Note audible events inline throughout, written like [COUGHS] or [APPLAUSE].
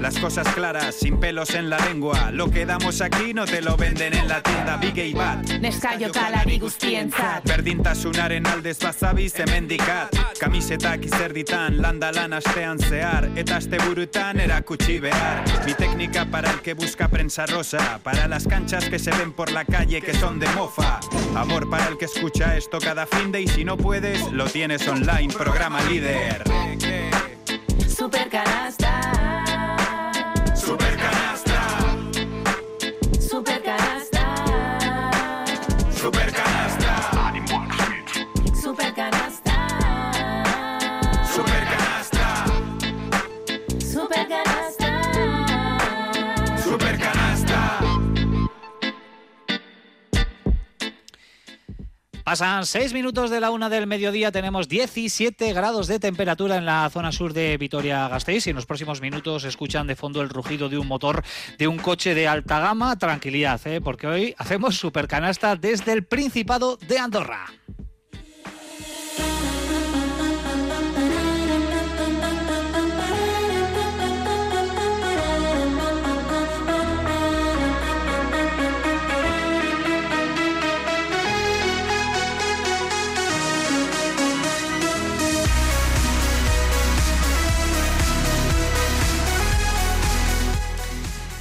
Las cosas claras, sin pelos en la lengua. Lo que damos aquí no te lo venden en la tienda. Big y Bat. Neskaiokalari guztientzat Berdintasunaren aldez bazabiz hemendikat Kamisetak izerditan, landa lan astean zehar. Eta asteburutan erakutsi behar. Mi técnica para el que busca prensa rosa. Para las canchas que se ven por la calle que son de mofa. Amor para el que escucha esto cada fin de Y si no puedes, lo tienes online, programa líder. Supercanasta Supercanasta, Pasan 6 minutos de la una del mediodía, tenemos 17 grados de temperatura en la zona sur de Vitoria-Gasteiz y en los próximos minutos escuchan de fondo el rugido de un motor de un coche de alta gama. Tranquilidad, ¿eh? porque hoy hacemos supercanasta desde el Principado de Andorra.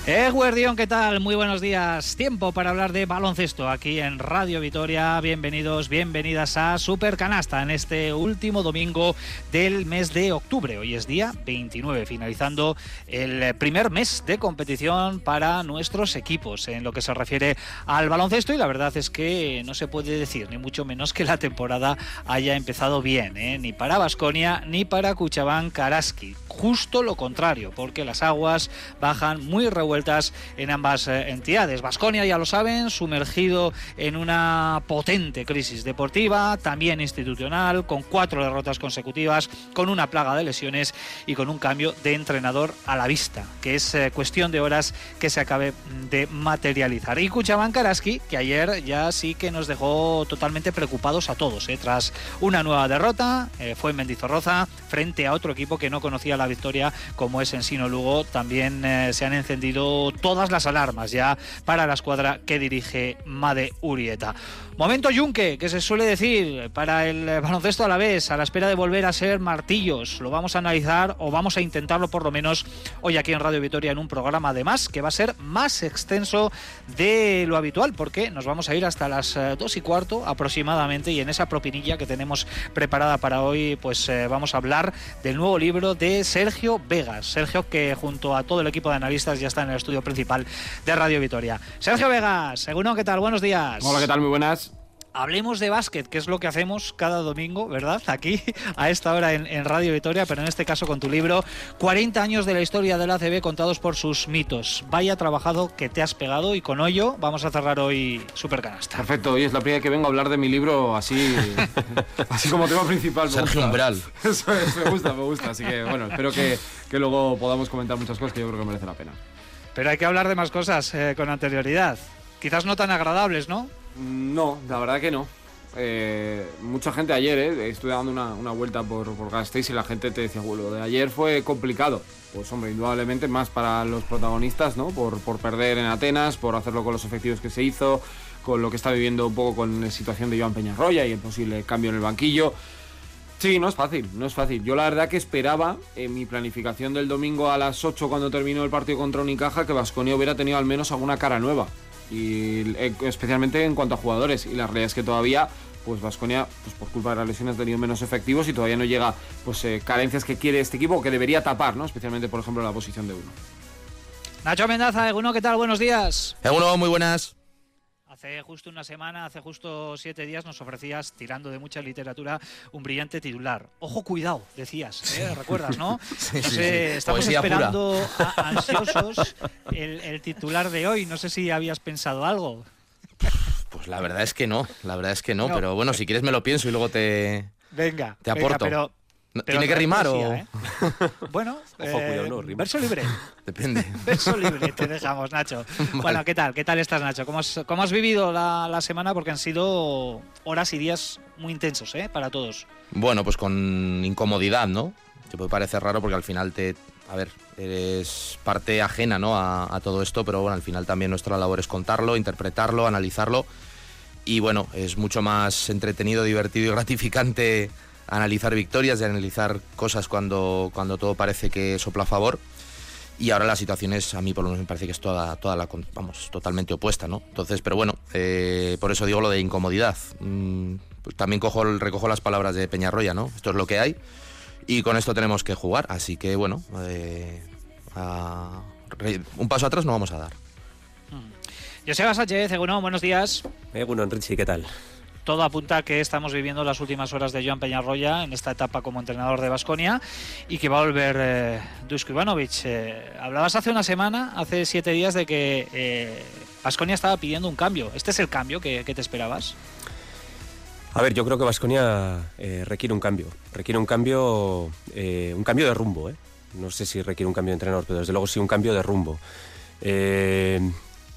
Eh, Guardión, ¿qué tal? Muy buenos días. Tiempo para hablar de baloncesto aquí en Radio Vitoria. Bienvenidos, bienvenidas a Super Canasta en este último domingo del mes de octubre. Hoy es día 29, finalizando el primer mes de competición para nuestros equipos en lo que se refiere al baloncesto. Y la verdad es que no se puede decir, ni mucho menos que la temporada haya empezado bien, ¿eh? ni para Basconia ni para Cuchabán Karaski. Justo lo contrario, porque las aguas bajan muy revueltas en ambas eh, entidades. Vasconia, ya lo saben, sumergido en una potente crisis deportiva, también institucional, con cuatro derrotas consecutivas, con una plaga de lesiones y con un cambio de entrenador a la vista, que es eh, cuestión de horas que se acabe de materializar. Y Cuchabán Karaski, que ayer ya sí que nos dejó totalmente preocupados a todos, eh, tras una nueva derrota, eh, fue en Mendizorroza, frente a otro equipo que no conocía la victoria, como es Ensino Lugo, también eh, se han encendido todas las alarmas ya para la escuadra que dirige Made Urieta. Momento yunque, que se suele decir para el eh, baloncesto a la vez, a la espera de volver a ser martillos. Lo vamos a analizar o vamos a intentarlo por lo menos hoy aquí en Radio Vitoria en un programa además que va a ser más extenso de lo habitual porque nos vamos a ir hasta las eh, dos y cuarto aproximadamente y en esa propinilla que tenemos preparada para hoy pues eh, vamos a hablar del nuevo libro de Sergio Vegas. Sergio que junto a todo el equipo de analistas ya está en el estudio principal de Radio Vitoria. Sergio Vegas, según ¿qué tal? Buenos días. Hola, ¿qué tal? Muy buenas. Hablemos de básquet, que es lo que hacemos cada domingo, ¿verdad? [LAUGHS] Aquí, a esta hora en, en Radio Vitoria, pero en este caso con tu libro, 40 años de la historia del ACB contados por sus mitos. Vaya trabajado que te has pegado y con ello vamos a cerrar hoy Supercanasta. Perfecto, hoy es la primera que vengo a hablar de mi libro así, [LAUGHS] así como tema principal. Me Sergio gusta. Umbral. [LAUGHS] Eso es, me gusta, me gusta. Así que bueno, espero que, que luego podamos comentar muchas cosas que yo creo que merece la pena. Pero hay que hablar de más cosas eh, con anterioridad. Quizás no tan agradables, ¿no? No, la verdad que no. Eh, mucha gente ayer, eh, estuve dando una, vuelta por, por Gasteiz y la gente te decía, bueno, lo de ayer fue complicado. Pues hombre, indudablemente más para los protagonistas, ¿no? Por, por perder en Atenas, por hacerlo con los efectivos que se hizo, con lo que está viviendo un poco con la situación de Joan Peñarroya y el posible cambio en el banquillo. Sí, no es fácil, no es fácil. Yo la verdad que esperaba en mi planificación del domingo a las 8 cuando terminó el partido contra Unicaja que Vasconia hubiera tenido al menos alguna cara nueva. Y eh, especialmente en cuanto a jugadores. Y la realidad es que todavía, pues Vasconia, pues por culpa de las lesiones ha tenido menos efectivos y todavía no llega pues eh, carencias que quiere este equipo o que debería tapar, ¿no? Especialmente, por ejemplo, la posición de uno. Nacho Mendaza, Eguno, ¿qué tal? Buenos días. Uno, muy buenas. Hace justo una semana, hace justo siete días, nos ofrecías, tirando de mucha literatura, un brillante titular. Ojo, cuidado, decías, ¿eh? ¿recuerdas, no? [LAUGHS] Sí, No sí, sé, sí. estamos Poesía esperando a- ansiosos el, el titular de hoy. No sé si habías pensado algo. Pues la verdad es que no, la verdad es que no, No. pero bueno, si quieres me lo pienso y luego te... Venga, te aporto. pero, ¿Tiene que rimar o...? ¿eh? [LAUGHS] bueno, eh, verso libre. [LAUGHS] Depende. verso libre te dejamos, Nacho. [LAUGHS] Bueno, ¿qué tal? ¿Qué tal estás, Nacho? ¿Cómo has, cómo has vivido la, la, semana? Porque han sido horas y días muy intensos, ¿eh? Para todos. Bueno, pues con incomodidad, ¿no? Te puede parecer raro porque al final te... A ver, eres parte ajena ¿no? a, a todo esto, pero bueno, al final también nuestra labor es contarlo, interpretarlo, analizarlo. Y bueno, es mucho más entretenido, divertido y gratificante analizar victorias, de analizar cosas cuando, cuando todo parece que sopla a favor. Y ahora la situación es, a mí por lo menos me parece que es toda, toda la, vamos, totalmente opuesta, ¿no? Entonces, pero bueno, eh, por eso digo lo de incomodidad. Mm, pues también cojo, recojo las palabras de Peñarroya, ¿no? Esto es lo que hay y con esto tenemos que jugar. Así que bueno, eh, a, un paso atrás no vamos a dar. Mm. Joseba Sánchez, Egunon, buenos días. Egunon, Richie, ¿qué tal? Todo apunta a que estamos viviendo las últimas horas de Joan Peñarroya en esta etapa como entrenador de Basconia y que va a volver eh, Dusko Ivanovic. Eh, hablabas hace una semana, hace siete días, de que Basconia eh, estaba pidiendo un cambio. ¿Este es el cambio que, te esperabas? A ver, yo creo que Basconia eh, requiere un cambio. Requiere un cambio, eh, un cambio de rumbo. No sé si requiere un cambio de entrenador, pero desde luego sí un cambio de rumbo.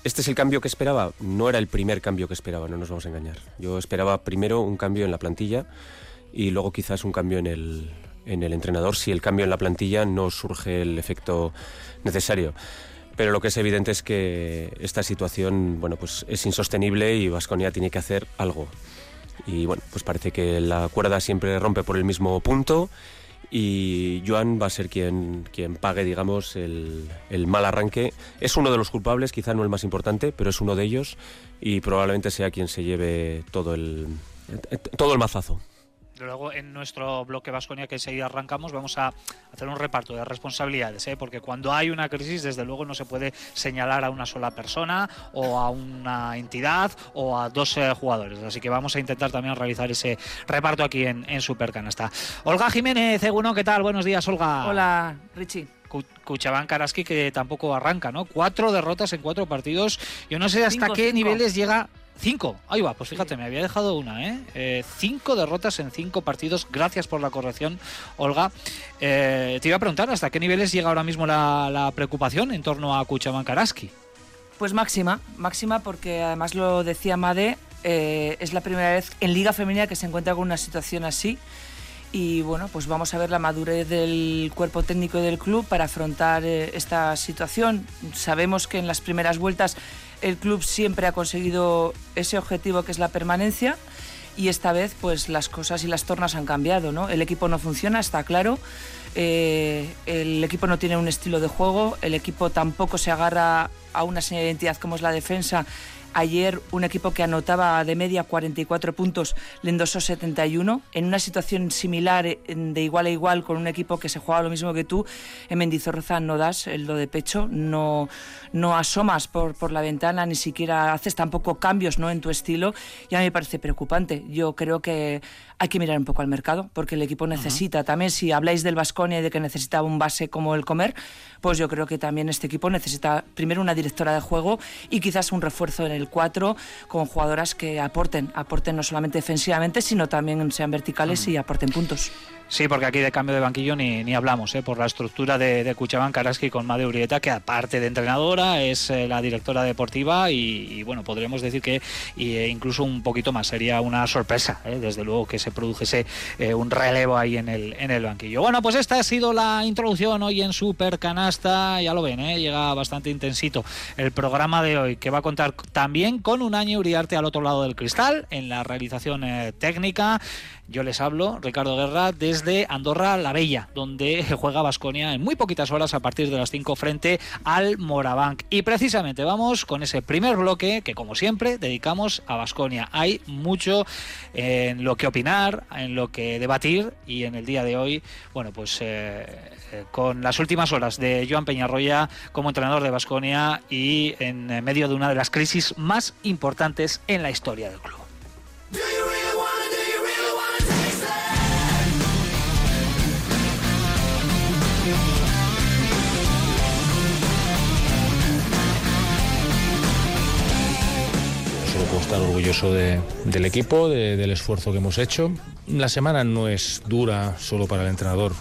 ¿Este es el cambio que esperaba? No era el primer cambio que esperaba, no nos vamos a engañar. Yo esperaba primero un cambio en la plantilla y luego quizás un cambio en el, en el entrenador si el cambio en la plantilla no surge el efecto necesario. Pero lo que es evidente es que esta situación bueno, pues es insostenible y Vasconia tiene que hacer algo. Y bueno, pues parece que la cuerda siempre rompe por el mismo punto y Joan va a ser quien, quien pague, digamos, el, el, mal arranque. Es uno de los culpables, quizá no el más importante, pero es uno de ellos y probablemente sea quien se lleve todo el, todo el mazazo. Luego en nuestro bloque Vasconia que enseguida arrancamos vamos a hacer un reparto de responsabilidades, ¿eh? porque cuando hay una crisis desde luego no se puede señalar a una sola persona o a una entidad o a dos eh, jugadores. Así que vamos a intentar también realizar ese reparto aquí en, en Supercanasta. Olga Jiménez, Eguno, ¿qué tal? Buenos días, Olga. Hola, Richie. Cuchabán Karaski que tampoco arranca, ¿no? Cuatro derrotas en cuatro partidos. Yo no sé hasta Cinco, qué cinco. niveles llega Cinco, ahí va, pues fíjate, me había dejado una, ¿eh? eh cinco derrotas en cinco partidos, gracias por la corrección, Olga. Eh, te iba a preguntar, ¿hasta qué niveles llega ahora mismo la, la preocupación en torno a Kuchaban Karaski? Pues máxima, máxima porque además lo decía Made, eh, es la primera vez en Liga Femenina que se encuentra con una situación así. Y bueno, pues vamos a ver la madurez del cuerpo técnico del club para afrontar eh, esta situación. Sabemos que en las primeras vueltas el club siempre ha conseguido ese objetivo que es la permanencia y esta vez pues las cosas y las tornas han cambiado, ¿no? El equipo no funciona, está claro. Eh, el equipo no tiene un estilo de juego, el equipo tampoco se agarra a una señal de identidad como es la defensa. Ayer un equipo que anotaba de media 44 puntos le endosó 71. En una situación similar, de igual a igual, con un equipo que se juega lo mismo que tú, en Mendizorroza no das el do de pecho, no, no asomas por, por la ventana, ni siquiera haces tampoco cambios ¿no? en tu estilo. Y a mí me parece preocupante. Yo creo que hay que mirar un poco al mercado, porque el equipo necesita uh -huh. también, si habláis del Vasconia y de que necesitaba un base como el comer, pues yo creo que también este equipo necesita primero una directora de juego y quizás un refuerzo en el 4 con jugadoras que aporten, aporten no solamente defensivamente, sino también sean verticales uh -huh. y aporten puntos. Sí, porque aquí de cambio de banquillo ni, ni hablamos, ¿eh? por la estructura de, de Cuchabán Karaski con Made Urieta, que aparte de entrenadora es eh, la directora deportiva y, bueno, podríamos decir que y, eh, incluso un poquito más sería una sorpresa, ¿eh? desde luego que se produjese un relevo ahí en el, en el banquillo. Bueno, pues esta ha sido la introducción hoy en Super Canasta, ya lo ven, llega bastante intensito el programa de hoy, que va a contar también con un año Uriarte al otro lado del cristal en la realización técnica. Yo les hablo, Ricardo Guerra, desde Andorra la Bella, donde [LAUGHS] juega Basconia en muy poquitas horas a partir de las 5 frente al Morabanc. Y precisamente vamos con ese primer bloque que, como siempre, dedicamos a Basconia. Hay mucho en lo que opinar, en lo que debatir y en el día de hoy, bueno, pues eh, eh, con las últimas horas de Joan Peñarroya como entrenador de Basconia y en medio de una de las crisis más importantes en la historia del club. Estar orgulloso del equipo, del esfuerzo que hemos hecho. La semana no es dura solo para el entrenador,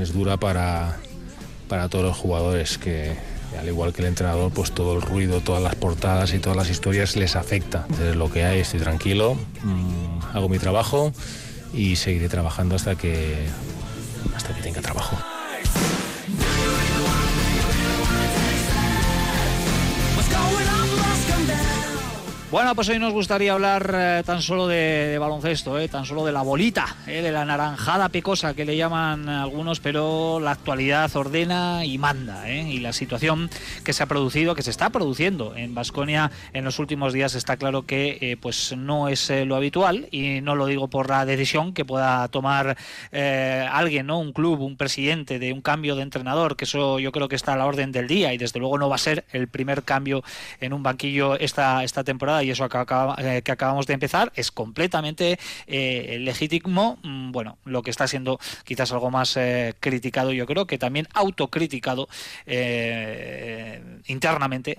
es dura para, para todos los jugadores que, al igual que el entrenador, pues todo el ruido, todas las portadas y todas las historias les afecta. Es lo que hay, estoy tranquilo, mm, hago mi trabajo y seguiré trabajando hasta que hasta que tenga trabajo. Bueno, pues hoy nos gustaría hablar eh, tan solo de, baloncesto, eh, tan solo de la bolita, eh, de la naranjada pecosa que le llaman algunos, pero la actualidad ordena y manda. y la situación que se ha producido, que se está produciendo en Vasconia en los últimos días, está claro que pues no es lo habitual y no lo digo por la decisión que pueda tomar alguien, ¿no? un club, un presidente de un cambio de entrenador, que eso yo creo que está a la orden del día y desde luego no va a ser el primer cambio en un banquillo esta, esta temporada y eso eh, que, acabamos de empezar es completamente eh, legítimo. Mm, bueno, lo que está siendo quizás algo más eh, criticado, yo creo que también autocriticado internamente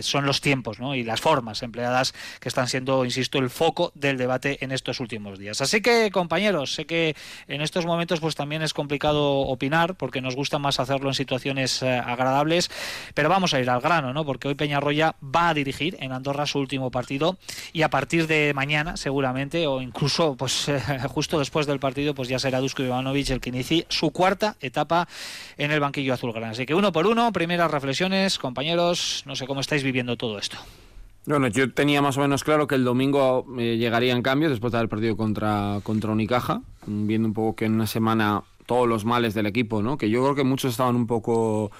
son los tiempos y las formas empleadas que están siendo, insisto, el foco del debate en estos últimos días. Así que, compañeros, sé que en estos momentos pues también es complicado opinar porque nos gusta más hacerlo en situaciones agradables, pero vamos a ir al grano, ¿no? Porque hoy Peñarroya va a dirigir en Andorra su último partido y a partir de mañana seguramente o incluso pues [LAUGHS] justo después del partido pues ya será Dusko Ivanovic el que inicie su cuarta etapa en el banquillo azulgrana. Así que uno por uno, primeras reflexiones, compañeros, no sé cómo estáis viviendo todo esto. Bueno, yo tenía más o menos claro que el domingo eh, llegaría en cambio después de haber perdido contra, contra Unicaja, viendo un poco que en una semana todos los males del equipo, ¿no? Que yo creo que muchos estaban un poco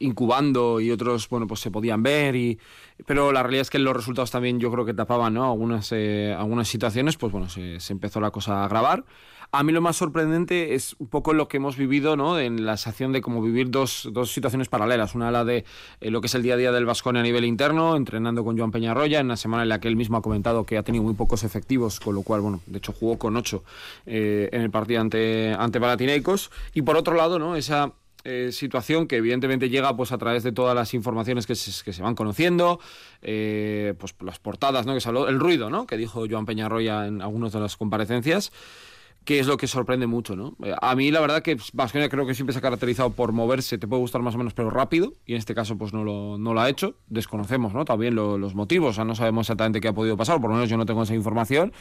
incubando y otros, bueno, pues se podían ver y pero la realidad es que los resultados también yo creo que tapaban ¿no? algunas, eh, algunas situaciones, pues bueno, se, empezó la cosa a agravar. A mí lo más sorprendente es un poco lo que hemos vivido ¿no? en la sensación de como vivir dos, dos situaciones paralelas. Una la de eh, lo que es el día a día del Vascone a nivel interno, entrenando con Joan Peñarroya, en una semana en la que él mismo ha comentado que ha tenido muy pocos efectivos, con lo cual, bueno, de hecho jugó con ocho eh, en el partido ante, ante Palatinecos. Y por otro lado, ¿no? esa eh, situación que evidentemente llega pues a través de todas las informaciones que se, van conociendo, eh, pues las portadas, ¿no? Que se el ruido, ¿no? Que dijo Joan Peñarroya en algunas de las comparecencias que es lo que sorprende mucho, ¿no? A mí la verdad que Vasconia creo que siempre se ha caracterizado por moverse, te puede gustar más o menos, pero rápido, y en este caso pues no lo, no lo ha hecho, desconocemos, ¿no? También los motivos, no sabemos exactamente qué ha podido pasar, por lo menos yo no tengo esa información,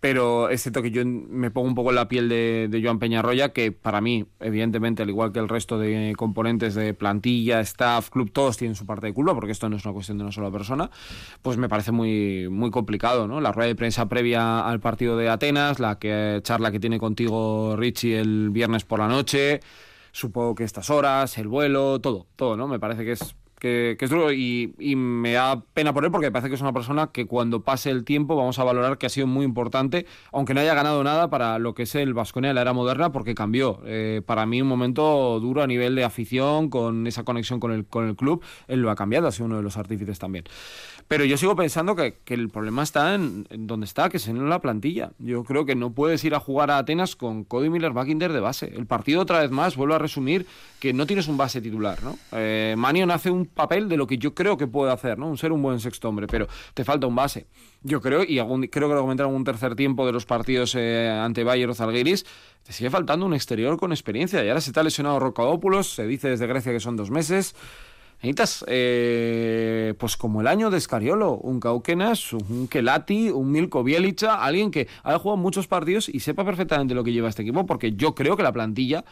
pero es cierto que yo me pongo un poco en la piel de, de, Joan Peñarroya, que para mí, evidentemente, al igual que el resto de componentes de plantilla, staff, club, todos tienen su parte de culpa, porque esto no es una cuestión de una sola persona, pues me parece muy, muy complicado, ¿no? La rueda de prensa previa al partido de Atenas, la que, charla que tiene contigo Richie el viernes por la noche, supongo que estas horas, el vuelo, todo, todo, ¿no? Me parece que es que, es duro y, me da pena por él porque parece que es una persona que cuando pase el tiempo vamos a valorar que ha sido muy importante, aunque no haya ganado nada para lo que es el Vasconia de la era moderna, porque cambió. Eh, para mí un momento duro a nivel de afición, con esa conexión con el, con el club, él lo ha cambiado, ha sido uno de los artífices también. Pero yo sigo pensando que, el problema está en, donde está, que es en la plantilla. Yo creo que no puedes ir a jugar a Atenas con Cody Miller Backinder de base. El partido, otra vez más, vuelvo a resumir que no tienes un base titular. ¿no? Eh, Manion hace un papel de lo que yo creo que puede hacer, ¿no? un ser un buen sexto hombre, pero te falta un base. Yo creo, y creo que lo comenté en algún tercer tiempo de los partidos eh, ante Bayer o Zalgiris, te sigue faltando un exterior con experiencia. Y ahora se está lesionado Rocadópulos, se dice desde Grecia que son dos meses. Necesitas, eh, pues como el año de Scariolo, un Cauquenas, un Kelati, un Milko Bielicha, alguien que haya jugado muchos partidos y sepa perfectamente lo que lleva este equipo, porque yo creo que la plantilla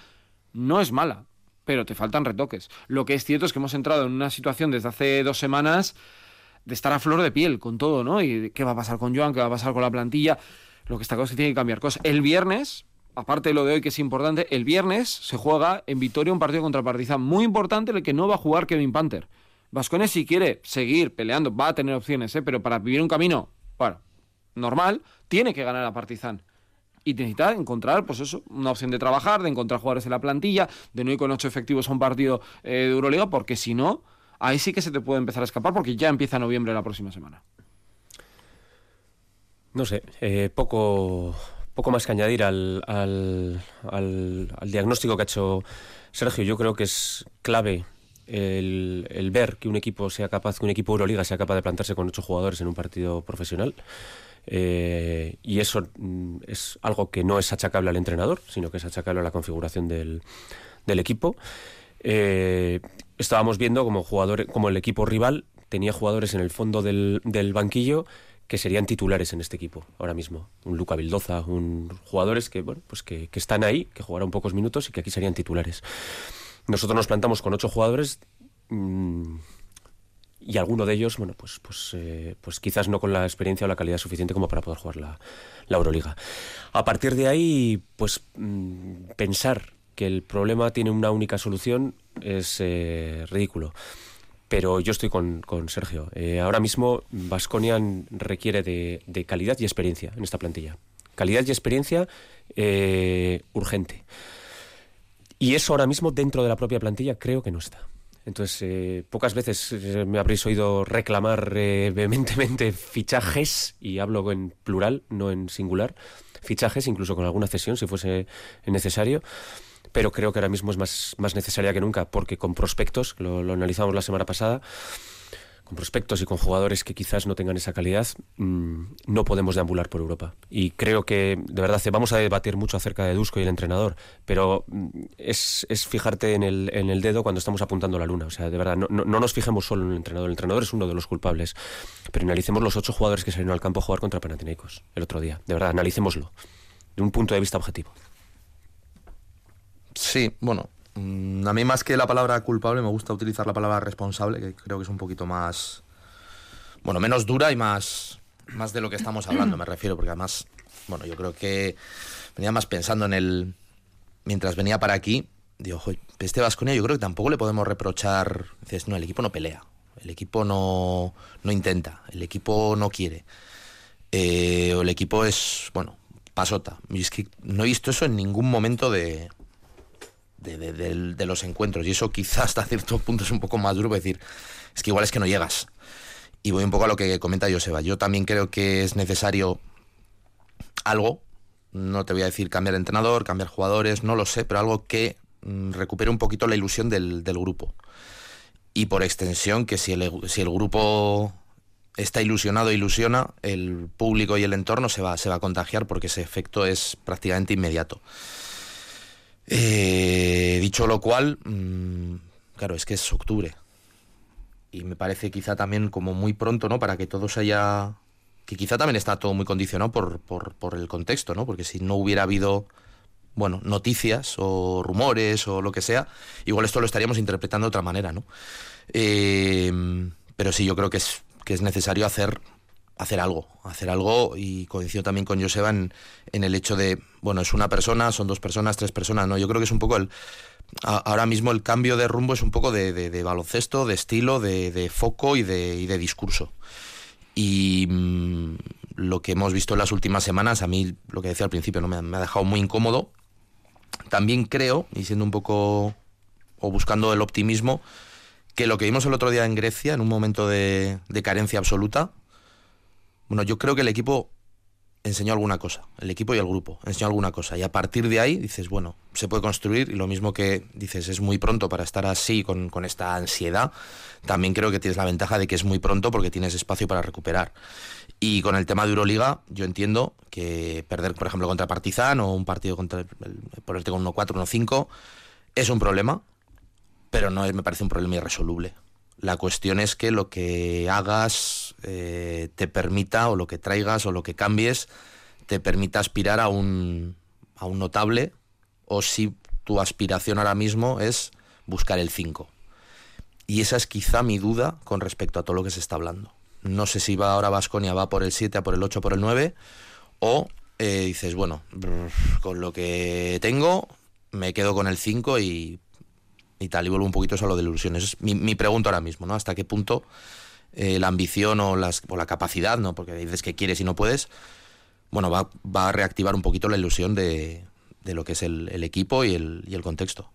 no es mala, pero te faltan retoques. Lo que es cierto es que hemos entrado en una situación desde hace dos semanas de estar a flor de piel con todo, ¿no? Y qué va a pasar con Joan, qué va a pasar con la plantilla. Lo que está claro es que tiene que cambiar cosas. El viernes, aparte de lo de hoy que es importante, el viernes se juega en Vitoria un partido contra Partizan muy importante el que no va a jugar Kevin Panther. Vascones si quiere seguir peleando va a tener opciones, ¿eh? pero para vivir un camino, bueno, normal, tiene que ganar a Partizan. Y necesita encontrar, pues eso, una opción de trabajar, de encontrar jugadores en la plantilla, de no ir con ocho efectivos a un partido eh, de Euroliga, porque si no, ahí sí que se te puede empezar a escapar, porque ya empieza noviembre la próxima semana. No sé, eh, poco, poco más que añadir al, al, al, diagnóstico que ha hecho Sergio. Yo creo que es clave el, ver que un equipo sea capaz, que un equipo Euroliga sea capaz de plantarse con ocho jugadores en un partido profesional. Eh, y eso mm, es algo que no es achacable al entrenador, sino que es achacable a la configuración del, del equipo. Eh, estábamos viendo como, jugadores, como el equipo rival tenía jugadores en el fondo del, del banquillo que serían titulares en este equipo ahora mismo. Un Luca Vildoza, un jugadores que, bueno, pues que, que están ahí, que jugarán pocos minutos y que aquí serían titulares. Nosotros nos plantamos con ocho jugadores mmm, y alguno de ellos, bueno, pues, pues, eh, pues quizás no con la experiencia o la calidad suficiente como para poder jugar la, la Euroliga. A partir de ahí, pues mmm, pensar que el problema tiene una única solución es eh, ridículo pero yo estoy con, con Sergio. Eh, ahora mismo Vasconia requiere de, de, calidad y experiencia en esta plantilla. Calidad y experiencia eh, urgente. Y eso ahora mismo dentro de la propia plantilla creo que no está. Entonces, eh, pocas veces eh, me habréis oído reclamar eh, vehementemente fichajes, y hablo en plural, no en singular, fichajes, incluso con alguna cesión si fuese necesario pero creo que ahora mismo es más, más necesaria que nunca, porque con prospectos, lo, lo analizamos la semana pasada, con prospectos y con jugadores que quizás no tengan esa calidad, mmm, no podemos deambular por Europa. Y creo que, de verdad, vamos a debatir mucho acerca de Dusko y el entrenador, pero mmm, es, es, fijarte en el, en el, dedo cuando estamos apuntando a la luna. O sea, de verdad, no, no, no, nos fijemos solo en el entrenador. El entrenador es uno de los culpables. Pero analicemos los ocho jugadores que salieron al campo a jugar contra Panathinaikos el otro día. De verdad, analicémoslo de un punto de vista objetivo. Sí, bueno, mm, a mí más que la palabra culpable me gusta utilizar la palabra responsable, que creo que es un poquito más, bueno, menos dura y más, más de lo que estamos hablando, me refiero, porque además, bueno, yo creo que venía más pensando en el, mientras venía para aquí, digo, este Vasconia yo creo que tampoco le podemos reprochar, dices, no, el equipo no pelea, el equipo no, no intenta, el equipo no quiere, eh, o el equipo es, bueno, pasota. Y es que no he visto eso en ningún momento de, de, los encuentros. Y eso quizás hasta cierto punto es un poco más duro, decir, es que igual es que no llegas. Y voy un poco a lo que comenta Joseba. Yo también creo que es necesario algo, no te voy a decir cambiar entrenador, cambiar jugadores, no lo sé, pero algo que mm, recupere un poquito la ilusión del, del, grupo. Y por extensión, que si el, si el grupo está ilusionado, ilusiona, el público y el entorno se va, se va a contagiar porque ese efecto es prácticamente inmediato. Eh, dicho lo cual, mmm, claro, es que es octubre. Y me parece quizá también como muy pronto, ¿no? Para que todo se haya... Que quizá también está todo muy condicionado por, por, por el contexto, ¿no? Porque si no hubiera habido, bueno, noticias o rumores o lo que sea, igual esto lo estaríamos interpretando de otra manera, ¿no? Eh, pero sí, yo creo que es, que es necesario hacer hacer algo, hacer algo y coincido también con Joseba en, en, el hecho de, bueno, es una persona, son dos personas, tres personas, ¿no? Yo creo que es un poco el, ahora mismo el cambio de rumbo es un poco de, baloncesto, de estilo, de, foco y de, y de discurso. Y mmm, lo que hemos visto en las últimas semanas, a mí lo que decía al principio, ¿no? me, me ha dejado muy incómodo. También creo, y siendo un poco, o buscando el optimismo, que lo que vimos el otro día en Grecia, en un momento de carencia absoluta, bueno, yo creo que el equipo enseñó alguna cosa, el equipo y el grupo, enseñó alguna cosa. Y a partir de ahí dices, bueno, se puede construir y lo mismo que dices, es muy pronto para estar así con, con, esta ansiedad, también creo que tienes la ventaja de que es muy pronto porque tienes espacio para recuperar. Y con el tema de Euroliga, yo entiendo que perder, por ejemplo, contra Partizan o un partido contra, el, ponerte con 1-4, 1-5, es un problema, pero no es, me parece un problema irresoluble. La cuestión es que lo que hagas eh, te permita, o lo que traigas, o lo que cambies, te permita aspirar a un, a un notable, o si tu aspiración ahora mismo es buscar el 5. Y esa es quizá mi duda con respecto a todo lo que se está hablando. No sé si va ahora Vasconia, va por el 7, a por el 8, por el 9, o eh, dices, bueno, con lo que tengo, me quedo con el 5 y y tal, y vuelvo un poquito a lo de ilusiones. Es mi, mi pregunta ahora mismo, ¿no? ¿Hasta qué punto eh, la ambición o, las, o, la capacidad, ¿no? Porque dices que quieres y no puedes, bueno, va, va a reactivar un poquito la ilusión de, de lo que es el, el equipo y el, y el, contexto.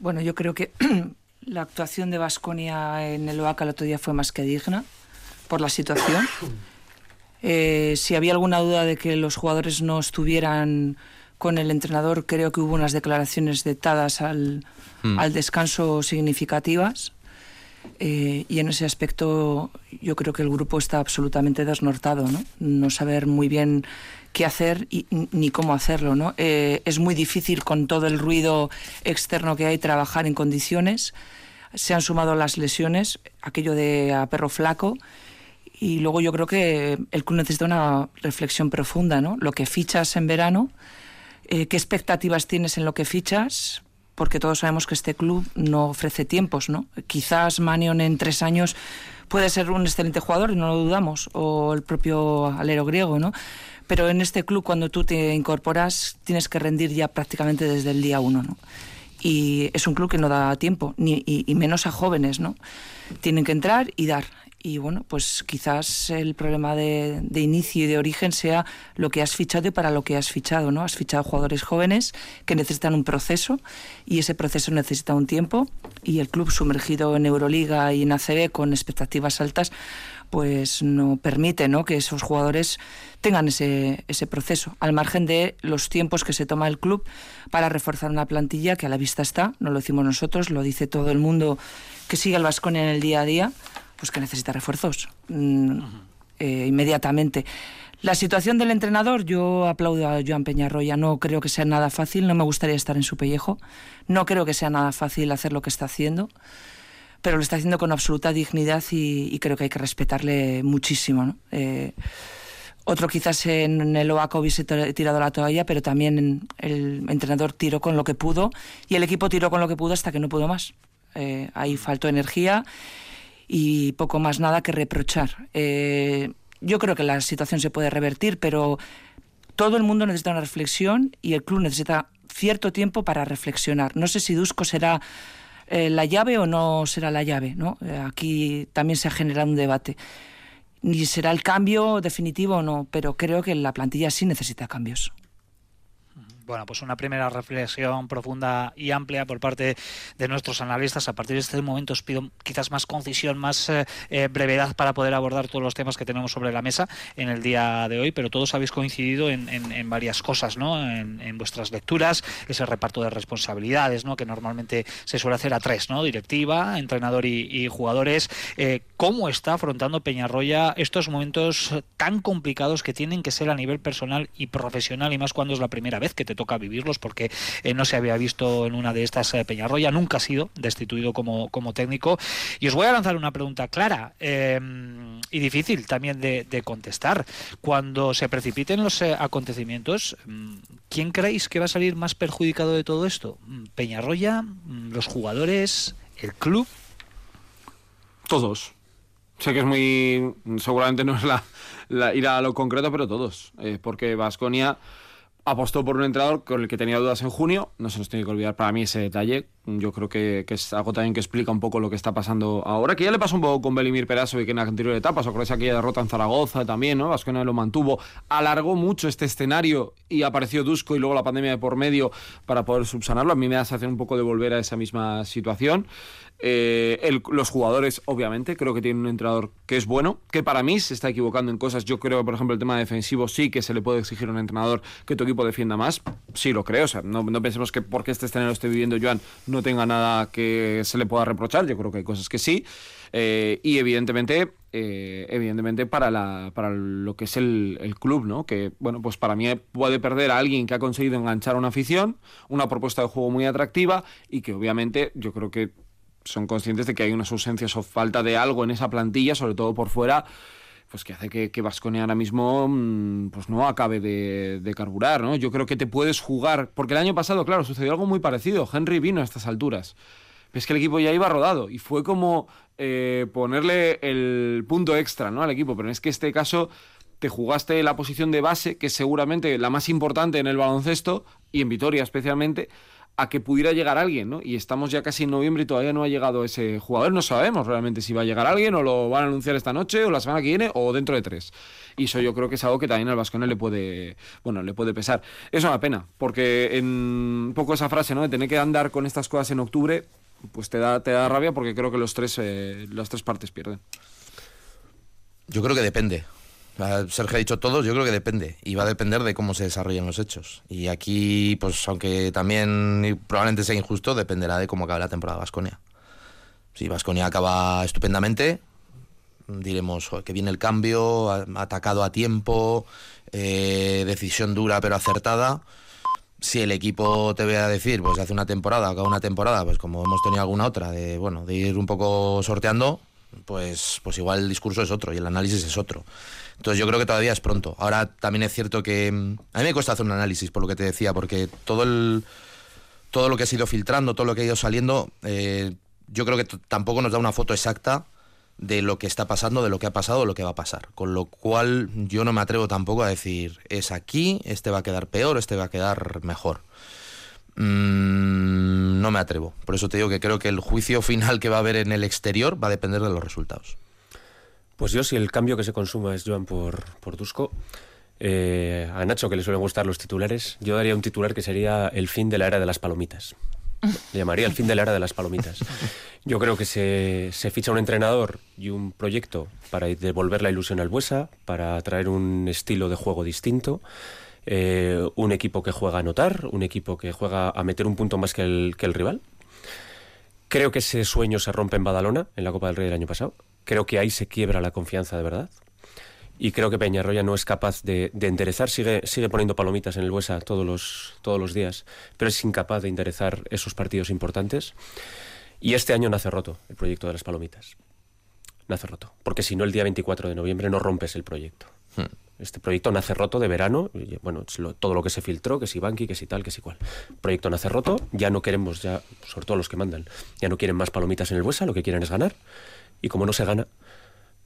Bueno, yo creo que [CLEARS THROAT] la actuación de Vasconia en el OACA el otro día fue más que digna por la situación. [COUGHS] Eh, si había alguna duda de que los jugadores no estuvieran con el entrenador creo que hubo unas declaraciones dictadas al, Mm. al descanso significativas. eh, y en ese aspecto yo creo que el grupo está absolutamente desnortado, ¿no? No saber muy bien qué hacer y, ni cómo hacerlo, ¿no? Eh, es muy difícil con todo el ruido externo que hay trabajar en condiciones. Se han sumado las lesiones, aquello de a perro flaco, y luego yo creo que el club necesita una reflexión profunda, ¿no? Lo que fichas en verano, eh, qué expectativas tienes en lo que fichas, porque todos sabemos que este club no ofrece tiempos, ¿no? Quizás Manion en tres años puede ser un excelente jugador, no lo dudamos, o el propio alero griego, ¿no? Pero en este club, cuando tú te incorporas, tienes que rendir ya prácticamente desde el día uno, ¿no? Y es un club que no da tiempo, ni, y menos a jóvenes, ¿no? Tienen que entrar y dar. Y bueno, pues quizás el problema de, inicio y de origen sea lo que has fichado y para lo que has fichado, ¿no? Has fichado jugadores jóvenes que necesitan un proceso y ese proceso necesita un tiempo y el club sumergido en Euroliga y en ACB con expectativas altas pues no permite ¿no? que esos jugadores tengan ese, ese proceso, al margen de los tiempos que se toma el club para reforzar una plantilla que a la vista está, no lo decimos nosotros, lo dice todo el mundo que sigue al Vasconia en el día a día, pues que necesita refuerzos mm, eh, inmediatamente. La situación del entrenador, yo aplaudo a Joan Peñarroya, no creo que sea nada fácil, no me gustaría estar en su pellejo, no creo que sea nada fácil hacer lo que está haciendo, pero lo está haciendo con absoluta dignidad y, y creo que hay que respetarle muchísimo. ¿no? Eh, otro quizás en el OACA hubiese tirado la toalla, pero también el entrenador tiró con lo que pudo y el equipo tiró con lo que pudo hasta que no pudo más. Eh, ahí faltó energía y poco más nada que reprochar. Eh, yo creo que la situación se puede revertir, pero todo el mundo necesita una reflexión y el club necesita cierto tiempo para reflexionar. No sé si Dusko será eh, la llave o no será la llave. ¿no? Eh, aquí también se ha generado un debate. Ni será el cambio definitivo o no, pero creo que la plantilla sí necesita cambios. Bueno, pues una primera reflexión profunda y amplia por parte de nuestros analistas. A partir de este momento os pido quizás más concisión, más eh, eh, brevedad para poder abordar todos los temas que tenemos sobre la mesa en el día de hoy, pero todos habéis coincidido en, varias cosas, ¿no? En, vuestras lecturas, ese reparto de responsabilidades, ¿no? Que normalmente se suele hacer a tres, ¿no? Directiva, entrenador y, y jugadores. Eh, ¿Cómo está afrontando Peñarroya estos momentos tan complicados que tienen que ser a nivel personal y profesional y más cuando es la primera vez que te toca vivirlos porque eh, no se había visto en una de estas eh, Peñarroya, nunca ha sido destituido como, como técnico. Y os voy a lanzar una pregunta clara eh, y difícil también de, de, contestar. Cuando se precipiten los eh, acontecimientos, mm, ¿quién creéis que va a salir más perjudicado de todo esto? Mm, ¿Peñarroya? Mm, ¿Los jugadores? ¿El club? Todos. Sé que es muy. Seguramente no es la, la ir a lo concreto, pero todos. Eh, porque Vasconia apostó por un entrenador con el que tenía dudas en junio. No se nos tiene que olvidar para mí ese detalle. Yo creo que, que, es algo también que explica un poco lo que está pasando ahora. Que ya le pasó un poco con Belimir Perazo y que en la anterior etapa, ¿os acordáis aquella derrota en Zaragoza también, ¿no? Vasconia lo mantuvo. Alargó mucho este escenario y apareció Dusko y luego la pandemia de por medio para poder subsanarlo. A mí me da sensación un poco de volver a esa misma situación. Eh, los jugadores, obviamente, creo que tienen un entrenador que es bueno, que para mí se está equivocando en cosas. Yo creo por ejemplo, el tema defensivo sí que se le puede exigir a un entrenador que tu equipo defienda más. Sí, lo creo. O sea, no, pensemos que porque este escenario esté viviendo Joan no tenga nada que se le pueda reprochar. Yo creo que hay cosas que sí. Eh, y evidentemente, eh, evidentemente para, la, lo que es el, el, club, ¿no? Que, bueno, pues para mí puede perder a alguien que ha conseguido enganchar una afición, una propuesta de juego muy atractiva y que obviamente yo creo que son conscientes de que hay unas ausencias o falta de algo en esa plantilla, sobre todo por fuera, pues que hace que Vasconia ahora mismo pues no acabe de, de, carburar, ¿no? Yo creo que te puedes jugar, porque el año pasado, claro, sucedió algo muy parecido. Henry vino a estas alturas. Es que el equipo ya iba rodado y fue como eh, ponerle el punto extra ¿no? al equipo, pero es que este caso te jugaste la posición de base, que es seguramente la más importante en el baloncesto, y en Vitoria especialmente, a que pudiera llegar alguien, ¿no? Y estamos ya casi en noviembre y todavía no ha llegado ese jugador. No sabemos realmente si va a llegar alguien o lo van a anunciar esta noche o la semana que viene o dentro de tres. Y eso yo creo que es algo que también al Vascones le puede, bueno, le puede pesar. Es una pena, porque en un poco esa frase, ¿no? De tener que andar con estas cosas en octubre, pues te da, te da rabia porque creo que los tres, eh, las tres partes pierden. Yo creo que depende. Sergio ha dicho todos, yo creo que depende. Y va a depender de cómo se desarrollen los hechos. Y aquí, pues aunque también probablemente sea injusto, dependerá de cómo acabe la temporada Vasconia. Si Vasconia acaba estupendamente, diremos que viene el cambio, atacado a tiempo, eh, decisión dura pero acertada. Si el equipo te ve a decir, pues hace una temporada, acaba una temporada, pues como hemos tenido alguna otra, de bueno, de ir un poco sorteando, pues, pues igual el discurso es otro y el análisis es otro. Entonces yo creo que todavía es pronto. Ahora también es cierto que mm, a mí me cuesta hacer un análisis por lo que te decía, porque todo el todo lo que ha ido filtrando, todo lo que ha ido saliendo, eh, yo creo que tampoco nos da una foto exacta de lo que está pasando, de lo que ha pasado, de lo que va a pasar. Con lo cual yo no me atrevo tampoco a decir, es aquí, este va a quedar peor, este va a quedar mejor. Mm, no me atrevo. Por eso te digo que creo que el juicio [LAUGHS] final que va a haber en el exterior va a depender de los resultados. Pues yo, si el cambio que se consuma es Joan por, por eh, a Nacho, que le suelen gustar los titulares, yo daría un titular que sería el fin de la era de las palomitas. Llamaría el fin de la era de las palomitas. Yo creo que se, se ficha un entrenador y un proyecto para devolver la ilusión al Buesa, para traer un estilo de juego distinto. Eh, un equipo que juega a anotar, un equipo que juega a meter un punto más que el, que el rival. Creo que ese sueño se rompe en Badalona, en la Copa del Rey del año pasado. Creo que ahí se quiebra la confianza de verdad. Y creo que Peñarroya no es capaz de, enderezar, sigue, sigue poniendo palomitas en el Buesa todos los, todos los días, pero es incapaz de enderezar esos partidos importantes. Y este año nace roto el proyecto de las palomitas. Nace roto. Porque si no, el día 24 de noviembre no rompes el proyecto. Hmm. Este proyecto nace roto de verano, bueno, todo lo que se filtró, que si Banqui, que si tal, que si cual. Proyecto nace roto, ya no queremos, ya, sobre todo los que mandan, ya no quieren más palomitas en el Buesa, lo que quieren es ganar. Y como no se gana,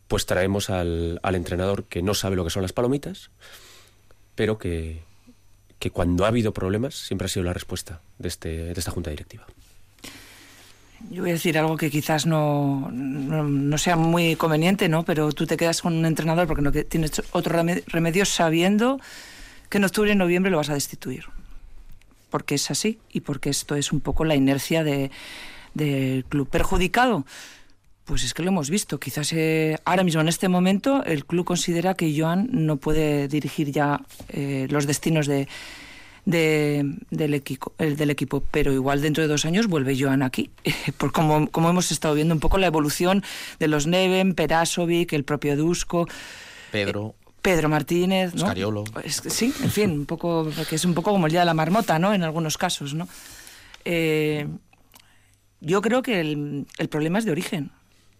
pues traemos al, entrenador que no sabe lo que son las palomitas, pero que, cuando ha habido problemas siempre ha sido la respuesta de, este, de esta junta directiva. Yo voy a decir algo que quizás no, sea muy conveniente, ¿no? Pero tú te quedas con un entrenador porque no tienes otro remedio sabiendo que en octubre y noviembre lo vas a destituir. Porque es así y porque esto es un poco la inercia de, del club. Perjudicado, pues es que lo hemos visto. Quizás eh, ahora mismo, en este momento, el club considera que Joan no puede dirigir ya eh, los destinos de, del, equipo, el del equipo, pero igual dentro de dos años vuelve Joan aquí. [LAUGHS] Por como, como hemos estado viendo un poco la evolución de los Neven, Perasovic, el propio Dusko. Pedro. Eh, Pedro Martínez, ¿no? sí, en fin, un poco, que es un poco como el día de la marmota, ¿no? En algunos casos, ¿no? yo creo que el, el problema es de origen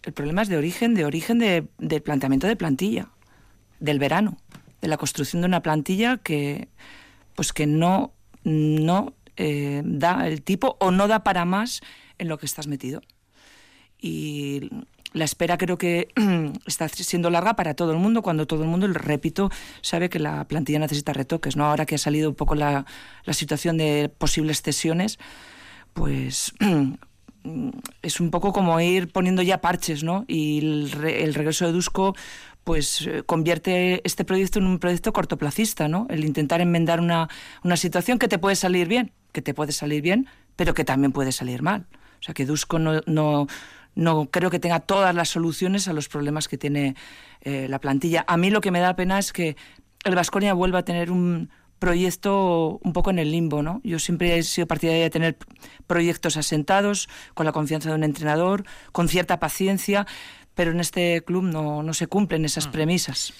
el problema es de origen, de origen de, del planteamiento de plantilla, del verano, de la construcción de una plantilla que, pues que no, no eh, da el tipo o no da para más en lo que estás metido. Y la espera creo que [CLEARS THROAT] está siendo larga para todo el mundo, cuando todo el mundo, repito, sabe que la plantilla necesita retoques. ¿no? Ahora que ha salido un poco la, la situación de posibles cesiones, pues [CLEARS THROAT] es un poco como ir poniendo ya parches, ¿no? Y el, regreso de Dusko pues eh, convierte este proyecto en un proyecto cortoplacista, ¿no? El intentar enmendar una, una situación que te puede salir bien, que te puede salir bien, pero que también puede salir mal. O sea, que Dusko no, no, no creo que tenga todas las soluciones a los problemas que tiene eh, la plantilla. A mí lo que me da pena es que el Vasconia vuelva a tener un, proyecto un poco en el limbo, ¿no? Yo siempre he sido partidaria de tener proyectos asentados, con la confianza de un entrenador, con cierta paciencia, pero en este club no, no se cumplen esas mm. premisas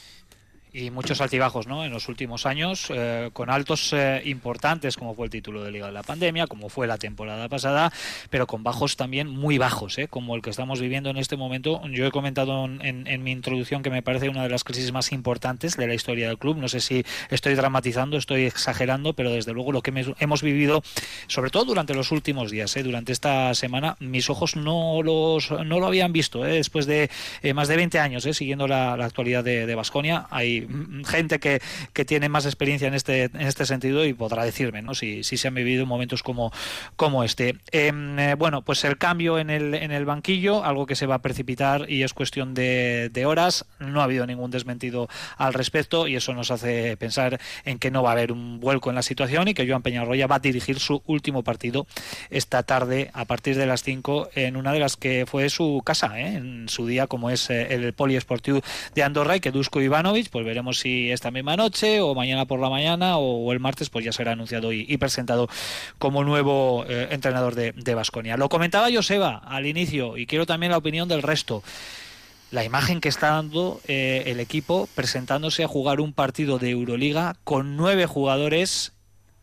y muchos altibajos ¿no? en los últimos años, eh, con altos eh, importantes, como fue el título de Liga de la Pandemia, como fue la temporada pasada, pero con bajos también muy bajos, ¿eh? como el que estamos viviendo en este momento. Yo he comentado en, en, mi introducción que me parece una de las crisis más importantes de la historia del club. No sé si estoy dramatizando, estoy exagerando, pero desde luego lo que hemos vivido, sobre todo durante los últimos días, durante esta semana, mis ojos no, los, no lo habían visto. Después de más de 20 años siguiendo la, actualidad de Vasconia, hay gente que, que, tiene más experiencia en este, en este sentido y podrá decirme ¿no? si, si se han vivido momentos como, como este. Em, eh, bueno, pues el cambio en el, en el banquillo, algo que se va a precipitar y es cuestión de, de horas. No ha habido ningún desmentido al respecto y eso nos hace pensar en que no va a haber un vuelco en la situación y que Joan Peñarroya va a dirigir su último partido esta tarde a partir de las 5 en una de las que fue su casa ¿eh? en su día como es eh, el Poliesportivo de Andorra y que Dusko Ivanovic pues veremos si esta misma noche o mañana por la mañana o, el martes, pues ya será anunciado y, presentado como nuevo eh, entrenador de Vasconia. Lo comentaba Joseba al inicio y quiero también la opinión del resto la imagen que está dando eh, el equipo presentándose a jugar un partido de Euroliga con nueve jugadores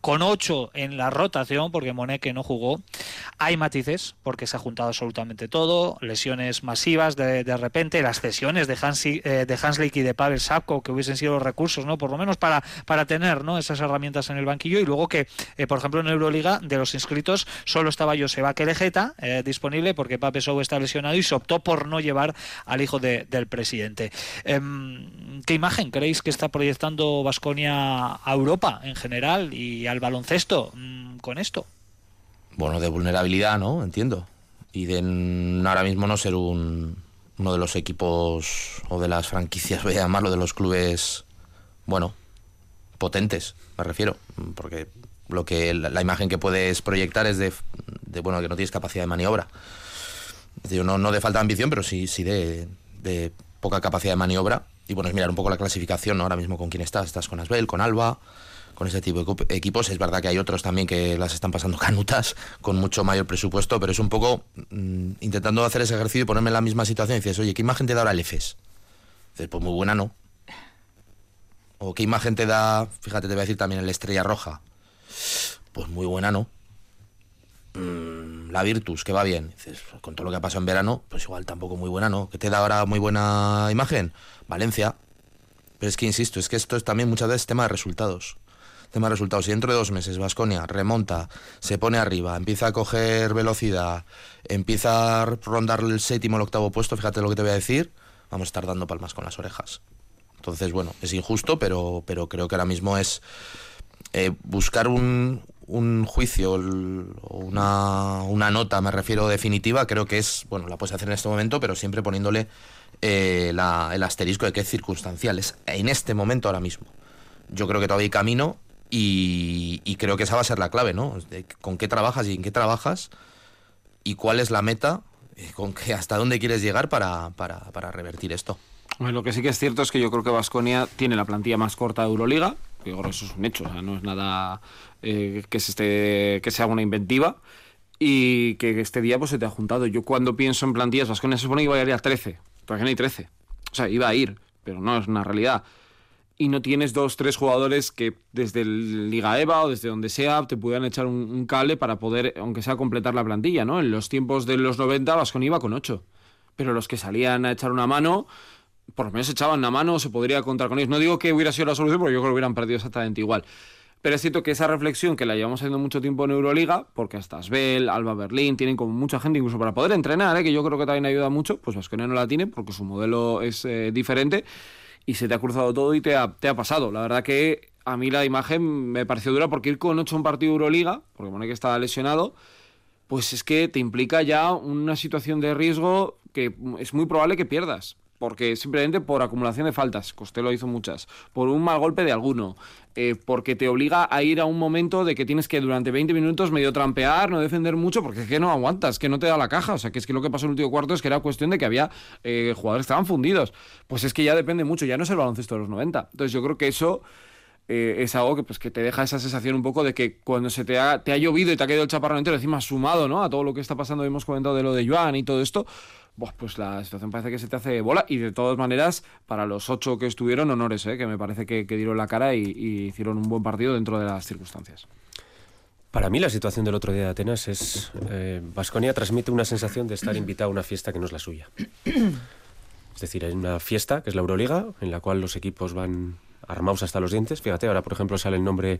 con ocho en la rotación, porque Moneque no jugó. Hay matices, porque se ha juntado absolutamente todo, lesiones masivas de, de repente, las cesiones de, Hans, eh, de Hanslik y de Pavel Sapko, que hubiesen sido los recursos, ¿no? Por lo menos para, para tener ¿no? esas herramientas en el banquillo. Y luego que, eh, por ejemplo, en Euroliga, de los inscritos, solo estaba Joseba Kelejeta eh, disponible, porque Pape Sou está lesionado y se optó por no llevar al hijo del presidente. Em, ¿Qué imagen creéis que está proyectando Vasconia a Europa en general y a baloncesto mm, con esto? Bueno, de vulnerabilidad, ¿no? Entiendo. Y de ahora mismo no ser un, uno de los equipos o de las franquicias, [LAUGHS] voy a llamarlo, de los clubes, bueno, potentes, me refiero. Porque lo que la, imagen que puedes proyectar es de, bueno, que no tienes capacidad de maniobra. no, no de falta de ambición, pero sí, sí de, de poca capacidad de maniobra. Y bueno, es mirar un poco la clasificación, ¿no? Ahora mismo con quién estás. Estás con Asbel, con Alba, con ese tipo de equipos. Es verdad que hay otros también que las están pasando canutas con mucho mayor presupuesto, pero es un poco mm, intentando hacer ese ejercicio y ponerme en la misma situación y dices, oye, ¿qué imagen te da ahora el EFES? Dices, pues muy buena no. O qué imagen te da, fíjate, te voy a decir también el Estrella Roja. Pues muy buena no. Mm, la Virtus, que va bien. Dices, con todo lo que ha pasado en verano, pues igual tampoco muy buena no. ¿Qué te da ahora muy buena imagen? Valencia. Pero es que insisto, es que esto es también muchas veces tema de resultados tema resultados. Si dentro de dos meses Vasconia remonta, se pone arriba, empieza a coger velocidad, empieza a rondar el séptimo o el octavo puesto, fíjate lo que te voy a decir, vamos a estar dando palmas con las orejas. Entonces, bueno, es injusto, pero, pero creo que ahora mismo es eh, buscar un, juicio una, nota, me refiero definitiva, creo que es, bueno, la puedes hacer en este momento, pero siempre poniéndole eh, el asterisco de que es circunstancial. Es en este momento ahora mismo. Yo creo que todavía hay camino y, creo que esa va a ser la clave, ¿no? con qué trabajas y en qué trabajas y cuál es la meta, eh, con qué, hasta dónde quieres llegar para, para, revertir esto. lo que sí que es cierto es que yo creo que Vasconia tiene la plantilla más corta de Euroliga. Yo creo eso es un hecho, o sea, no es nada eh, que, se esté, que sea una inventiva. Y que este día pues se te ha juntado. Yo cuando pienso en plantillas, Vasconia se supone que iba a ir a 13. Todavía no hay 13. O sea, iba a ir, pero no es una realidad y no tienes dos, tres jugadores que desde el Liga EVA o desde donde sea te puedan echar un, cable para poder, aunque sea, completar la plantilla, ¿no? En los tiempos de los 90 Vascon iba con ocho, pero los que salían a echar una mano, por lo menos echaban una mano, se podría contar con ellos. No digo que hubiera sido la solución, porque yo creo que hubieran perdido exactamente igual. Pero es cierto que esa reflexión que la llevamos haciendo mucho tiempo en Euroliga, porque hasta Asbel, Alba Berlín, tienen como mucha gente incluso para poder entrenar, ¿eh? que yo creo que también ayuda mucho, pues Vasconia no la tiene porque su modelo es eh, diferente y se te ha cruzado todo y te ha, te ha pasado. La verdad que a mí la imagen me pareció dura porque ir con 8 un partido Euroliga, porque que estaba lesionado, pues es que te implica ya una situación de riesgo que es muy probable que pierdas porque simplemente por acumulación de faltas, Costello hizo muchas, por un mal golpe de alguno, eh, porque te obliga a ir a un momento de que tienes que durante 20 minutos medio trampear, no defender mucho, porque es que no aguantas, que no te da la caja, o sea, que es que lo que pasó en el último cuarto es que era cuestión de que había eh, jugadores que estaban fundidos, pues es que ya depende mucho, ya no es el baloncesto de los 90, entonces yo creo que eso... Eh, es algo que, pues, que te deja esa sensación un poco de que cuando se te ha, llovido y te ha caído el chaparrón entero, encima sumado ¿no? a todo lo que está pasando, hemos comentado de lo de Joan y todo esto, pues la situación parece que se te hace bola y de todas maneras, para los ocho que estuvieron, honores, ¿eh? que me parece que, dieron la cara y, hicieron un buen partido dentro de las circunstancias. Para mí la situación del otro día de Atenas es... Vasconia eh, transmite una sensación de estar invitado a una fiesta que no es la suya. [CLEARS THROAT] Es decir, hay una fiesta, que es la Euroliga, en la cual los equipos van armados hasta los dientes. Fíjate, ahora por ejemplo sale el nombre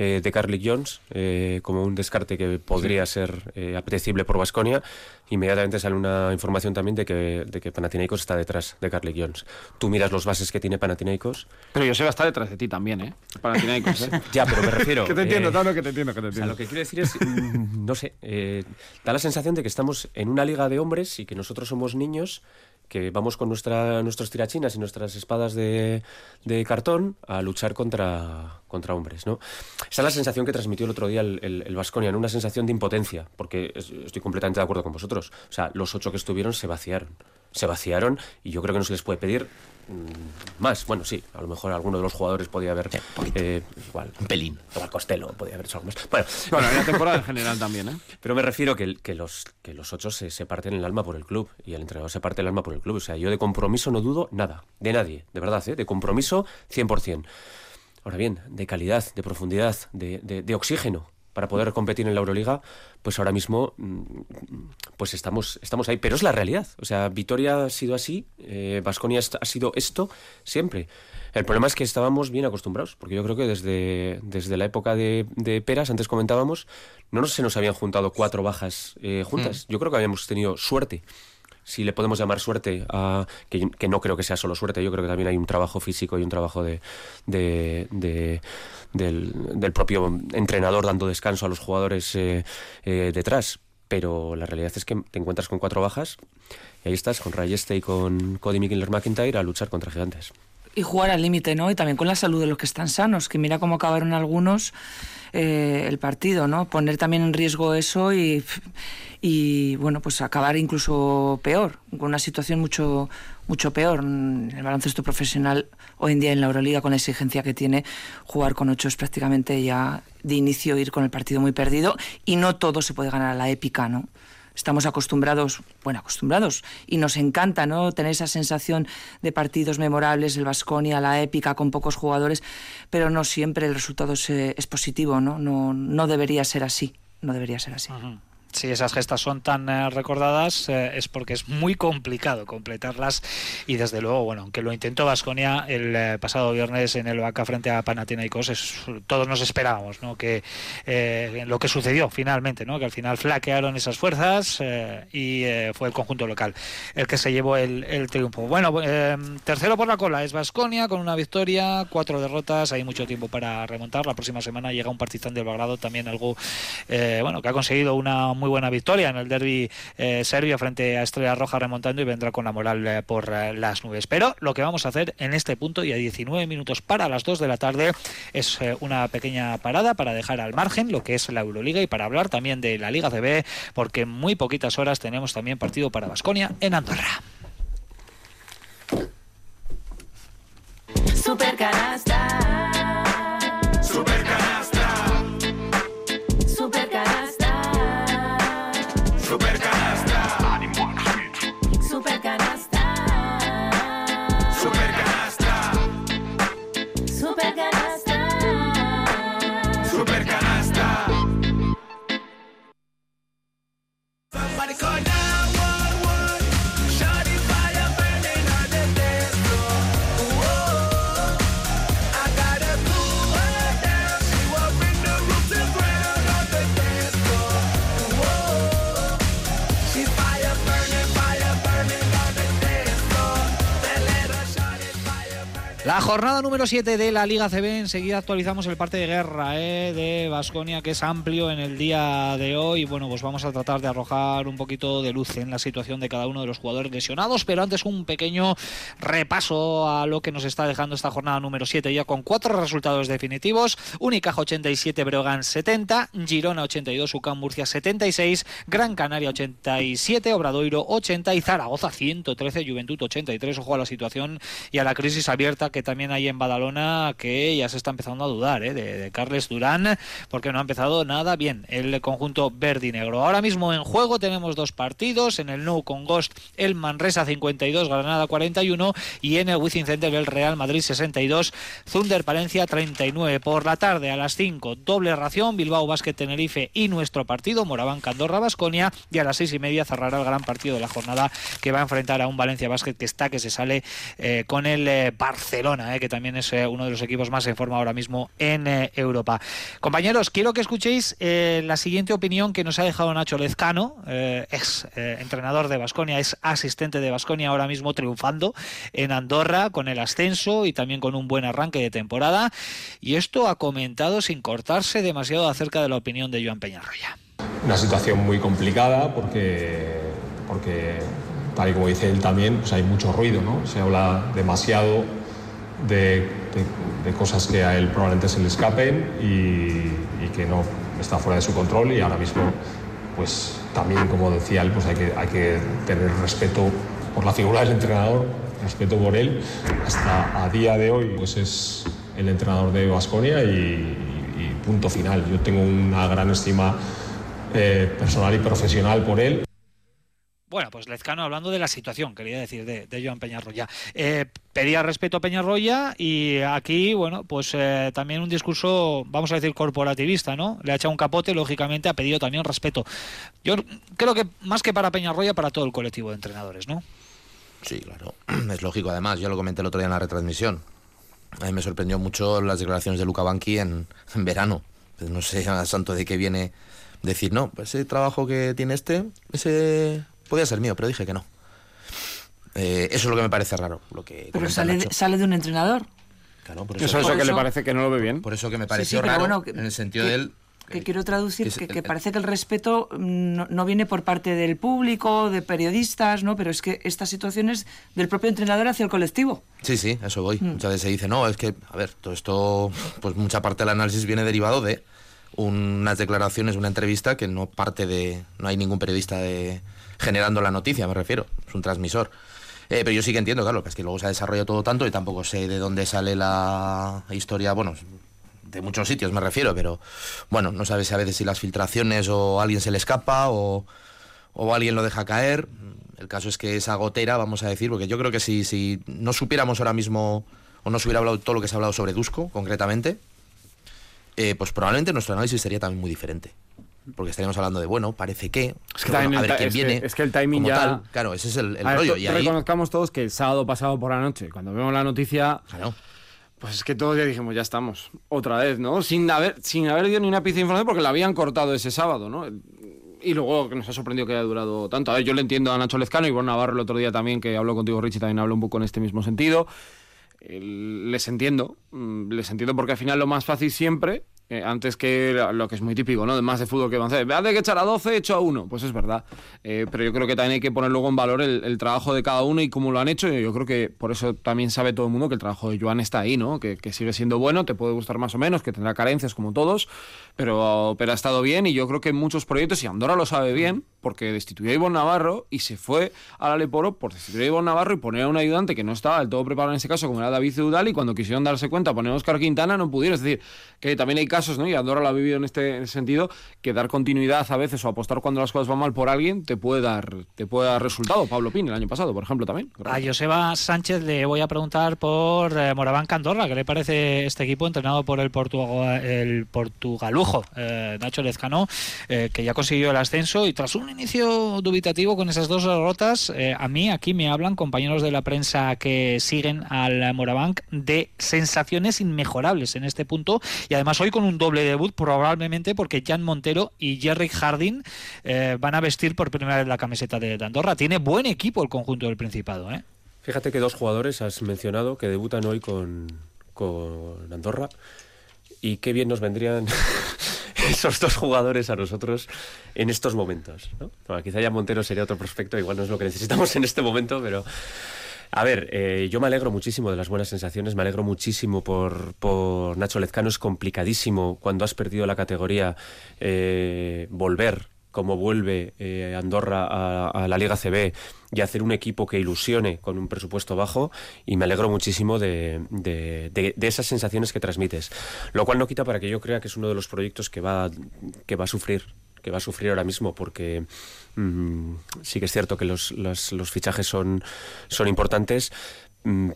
eh, de Carly Jones eh, como un descarte que podría ser eh, apetecible por Vasconia. Inmediatamente sale una información también de que, de que Panathinaikos está detrás de Carly Jones. Tú miras los bases que tiene Panathinaikos. Pero yo a estar detrás de ti también, ¿eh? Panathinaikos, ¿eh? [LAUGHS] ya, pero me refiero... [LAUGHS] que te entiendo, no, que te entiendo, que te entiendo. lo que quiero decir es, mm, no sé, da la sensación de que estamos en una liga de hombres y que nosotros somos niños que vamos con nuestra, nuestros tirachinas y nuestras espadas de, de cartón a luchar contra, contra hombres. ¿no? Esa es la sensación que transmitió el otro día el, el, Vasconia, una sensación de impotencia, porque estoy completamente de acuerdo con vosotros. O sea, los ocho que estuvieron se vaciaron. Se vaciaron y yo creo que no se les puede pedir mm, más. Bueno, sí, a lo mejor alguno de los jugadores podía haber. Eh, igual. Un pelín. Igual Costello podía haber hecho algo más. Bueno, Bueno, en la temporada en general también, ¿eh? [LAUGHS] pero me refiero que, que los, que los ocho se, se parten el alma por el club y el entrenador se parte el alma por el club. O sea, yo de compromiso no dudo nada, de nadie, de verdad, ¿eh? de compromiso 100%. Ahora bien, de calidad, de profundidad, de, de- de oxígeno para poder competir en la Euroliga, pues ahora mismo mm, pues estamos, estamos ahí. Pero es la realidad. O sea, Vitoria ha sido así, Vasconia ha sido esto siempre. El problema es que estábamos bien acostumbrados, porque yo creo que desde, desde la época de, de Peras, antes comentábamos, no se nos habían juntado cuatro bajas eh, juntas. Yo creo que habíamos tenido suerte si le podemos llamar suerte, a, que, no creo que sea solo suerte, yo creo que también hay un trabajo físico y un trabajo de, de- de- del, del propio entrenador dando descanso a los jugadores eh, eh, detrás. Pero la realidad es que te encuentras con cuatro bajas y ahí estás con Rayeste y con Cody Miller McIntyre a luchar contra gigantes. Y jugar al límite, ¿no? Y también con la salud de los que están sanos, que mira cómo acabaron algunos eh, el partido, ¿no? Poner también en riesgo eso y, y, bueno, pues acabar incluso peor, con una situación mucho, mucho peor. El baloncesto profesional hoy en día en la Euroliga, con la exigencia que tiene, jugar con ocho es prácticamente ya de inicio ir con el partido muy perdido y no todo se puede ganar a la épica, ¿no? Estamos acostumbrados, bueno, acostumbrados, y nos encanta, ¿no? Tener esa sensación de partidos memorables, el Vasconia, la épica, con pocos jugadores, pero no siempre el resultado es, eh, es positivo, ¿no? ¿no? No debería ser así, no debería ser así. Si esas gestas son tan eh, recordadas eh, es porque es muy complicado completarlas y desde luego, bueno, aunque lo intentó Vasconia el eh, pasado viernes en el Vaca frente a Panathinaikos, es, todos nos esperábamos, ¿no? Que eh, lo que sucedió finalmente, ¿no? Que al final flaquearon esas fuerzas eh, y eh, fue el conjunto local el que se llevó el, el triunfo. Bueno, tercero por la cola es Vasconia con una victoria, cuatro derrotas, hay mucho tiempo para remontar. La próxima semana llega un Partizan del Belgrado, también algo, bueno, que ha conseguido una muy buena victoria en el derby eh, serbio frente a Estrella Roja remontando y vendrá con la moral eh, por eh, las nubes. Pero lo que vamos a hacer en este punto y a 19 minutos para las 2 de la tarde es eh, una pequeña parada para dejar al margen lo que es la Euroliga y para hablar también de la Liga CB porque en muy poquitas horas tenemos también partido para Basconia en Andorra. Super canasta. La jornada número 7 de la Liga CB, enseguida actualizamos el parte de guerra eh, de Basconia, que es amplio en el día de hoy. Bueno, pues vamos a tratar de arrojar un poquito de luz en la situación de cada uno de los jugadores lesionados, pero antes un pequeño repaso a lo que nos está dejando esta jornada número 7, ya con cuatro resultados definitivos. Unicaja 87, Breogán 70, Girona 82, UCAM Murcia 76, Gran Canaria 87, Obradoiro 80 y Zaragoza 113, Juventud 83. Ojo a la situación y a la crisis abierta que también hay en Badalona, que ya se está empezando a dudar ¿eh? de, Carles Durán, porque no ha empezado nada bien el conjunto verde y negro. Ahora mismo en juego tenemos dos partidos, en el Nou con Ghost el Manresa 52, Granada 41 y en el Wizzing Center el Real Madrid 62, Thunder Palencia 39. Por la tarde a las 5, doble ración, Bilbao Basket Tenerife y nuestro partido, Moraván Candorra Basconia y a las seis y media cerrará el gran partido de la jornada que va a enfrentar a un Valencia Basket que está que se sale eh, con el eh, Barcelona, eh, que también es eh, uno de los equipos más en forma ahora mismo en eh, Europa. Compañeros, quiero que escuchéis la siguiente opinión que nos ha dejado Nacho Lezcano, ex entrenador de Basconia, es asistente de Basconia ahora mismo triunfando en Andorra con el ascenso y también con un buen arranque de temporada. Y esto ha comentado sin cortarse demasiado acerca de la opinión de Joan Peñarroya. una situación muy complicada porque, porque tal y como dice él también, pues hay mucho ruido, ¿no? Se habla demasiado de, de- de cosas que a él probablemente se le escapen y, y que no está fuera de su control y ahora mismo, pues también, como decía él, pues hay que, hay que tener respeto por la figura del entrenador, respeto por él. Hasta a día de hoy, pues es el entrenador de Vasconia y, y punto final. Yo tengo una gran estima eh, personal y profesional por él. Bueno, pues Lezcano hablando de la situación, quería decir, de, Joan Peñarroya. Eh, pedía respeto a Peñarroya y aquí, bueno, pues eh, también un discurso, vamos a decir, corporativista, ¿no? Le ha echado un capote, lógicamente ha pedido también respeto. Yo creo que más que para Peñarroya, para todo el colectivo de entrenadores, ¿no? Sí, claro. [CLEARS THROAT] Es lógico, además, yo lo comenté el otro día en la retransmisión. A mí me sorprendió mucho las declaraciones de Luca Banqui en, en verano. Pues no sé a santo de qué viene decir, no, pues ese trabajo que tiene este, ese podía ser mío, pero dije que no. Eh, eso es lo que me parece raro. Lo que Pero sale, sale de un entrenador. Claro, por Eso, eso, eso Por que le parece que no lo ve bien. por eso que me pareció sí, pero raro bueno, que- en el sentido que- de él. Que quiero traducir que es que, el- que el- parece que el respeto mm, no, no viene por parte del público, de periodistas, ¿no? Pero es que estas situaciones del propio entrenador hacia el colectivo. Sí, sí, a eso voy. Mm. Muchas veces se dice, no, es que, a ver, todo esto, pues mucha parte del análisis viene derivado de unas declaraciones, una entrevista que no parte de, no hay ningún periodista de, generando la noticia, me refiero, es un transmisor. Eh, pero yo sí que entiendo, claro, que es que luego se ha desarrollado todo tanto y tampoco sé de dónde sale la historia, bueno, de muchos sitios me refiero, pero bueno, no sabes a veces si las filtraciones o alguien se le escapa o, o alguien lo deja caer. El caso es que esa gotera, vamos a decir, porque yo creo que si, si no supiéramos ahora mismo o no se hubiera hablado todo lo que se ha hablado sobre Dusko, concretamente, eh, pues probablemente nuestro análisis sería también muy diferente. Porque estaríamos hablando de, bueno, parece que, Es que, bueno, a ver quién es que- viene. es que el timing ya- tal. claro, ese es el, el rollo. to- Y ahí, Reconozcamos todos que el sábado pasado por la noche, cuando vemos la noticia, claro, pues es que todos ya dijimos, ya estamos, otra vez, ¿no? Sin haber, sin haber dio ni una pieza de información porque la habían cortado ese sábado, ¿no? Y luego que nos ha sorprendido que haya durado tanto. A ver, yo le entiendo a Nacho Lezcano y Borja Navarro el otro día también, que habló contigo, Richie, también habló un poco en este mismo sentido. Eh, les entiendo, mm, les entiendo porque al final lo más fácil siempre, eh, antes que lo que es muy típico, ¿no? Más de fútbol que avance, vez de que echar a 12, echo a uno. Pues es verdad. Eh, pero yo creo que también hay que poner luego en valor el, el trabajo de cada uno y cómo lo han hecho. Yo creo que por eso también sabe todo el mundo que el trabajo de Joan está ahí, ¿no? Que, que sigue siendo bueno, te puede gustar más o menos, que tendrá carencias como todos, pero, pero ha estado bien y yo creo que en muchos proyectos, y Andorra lo sabe bien, porque destituyó a Ivonne Navarro y se fue al Aleporo por destituir a Ivonne Navarro y poner a un ayudante que no estaba del todo preparado en ese caso, como era David Ceudal, y cuando quisieron darse cuenta poner a Oscar Quintana no pudieron. Es decir, que también hay casos, ¿no? Y Andorra lo ha vivido en este, sentido, que dar continuidad a veces o apostar cuando las cosas van mal por alguien te puede dar, te puede resultado. Pablo Pin el año pasado, por ejemplo, también. A Joseba Sánchez le voy a preguntar por eh, Moraván Andorra, ¿qué le parece este equipo entrenado por el, Portuga- el portugalujo eh, Nacho Lezcano, eh, que ya consiguió el ascenso y tras un inicio dubitativo con esas dos derrotas, eh, a mí aquí me hablan compañeros de la prensa que siguen al Morabanc de sensaciones inmejorables en este punto y además hoy con un doble debut probablemente porque Jan Montero y Jerry Harding eh, van a vestir por primera vez la camiseta de Andorra. Tiene buen equipo el conjunto del Principado, ¿eh? Fíjate que dos jugadores has mencionado que debutan hoy con, con Andorra y qué bien nos vendrían esos dos jugadores a nosotros en estos momentos. ¿no? Bueno, quizá ya Montero sería otro prospecto, igual no es lo que necesitamos en este momento, pero... A ver, eh, yo me alegro muchísimo de las buenas sensaciones, me alegro muchísimo por, por Nacho Lezcano. Es complicadísimo cuando has perdido la categoría eh, volver como vuelve eh, Andorra a, la Liga CB y hacer un equipo que ilusione con un presupuesto bajo y me alegro muchísimo de, de- de- esas sensaciones que transmites. Lo cual no quita para que yo crea que es uno de los proyectos que va, que va a sufrir que va a sufrir ahora mismo porque mm, sí que es cierto que los, los- los fichajes son, son importantes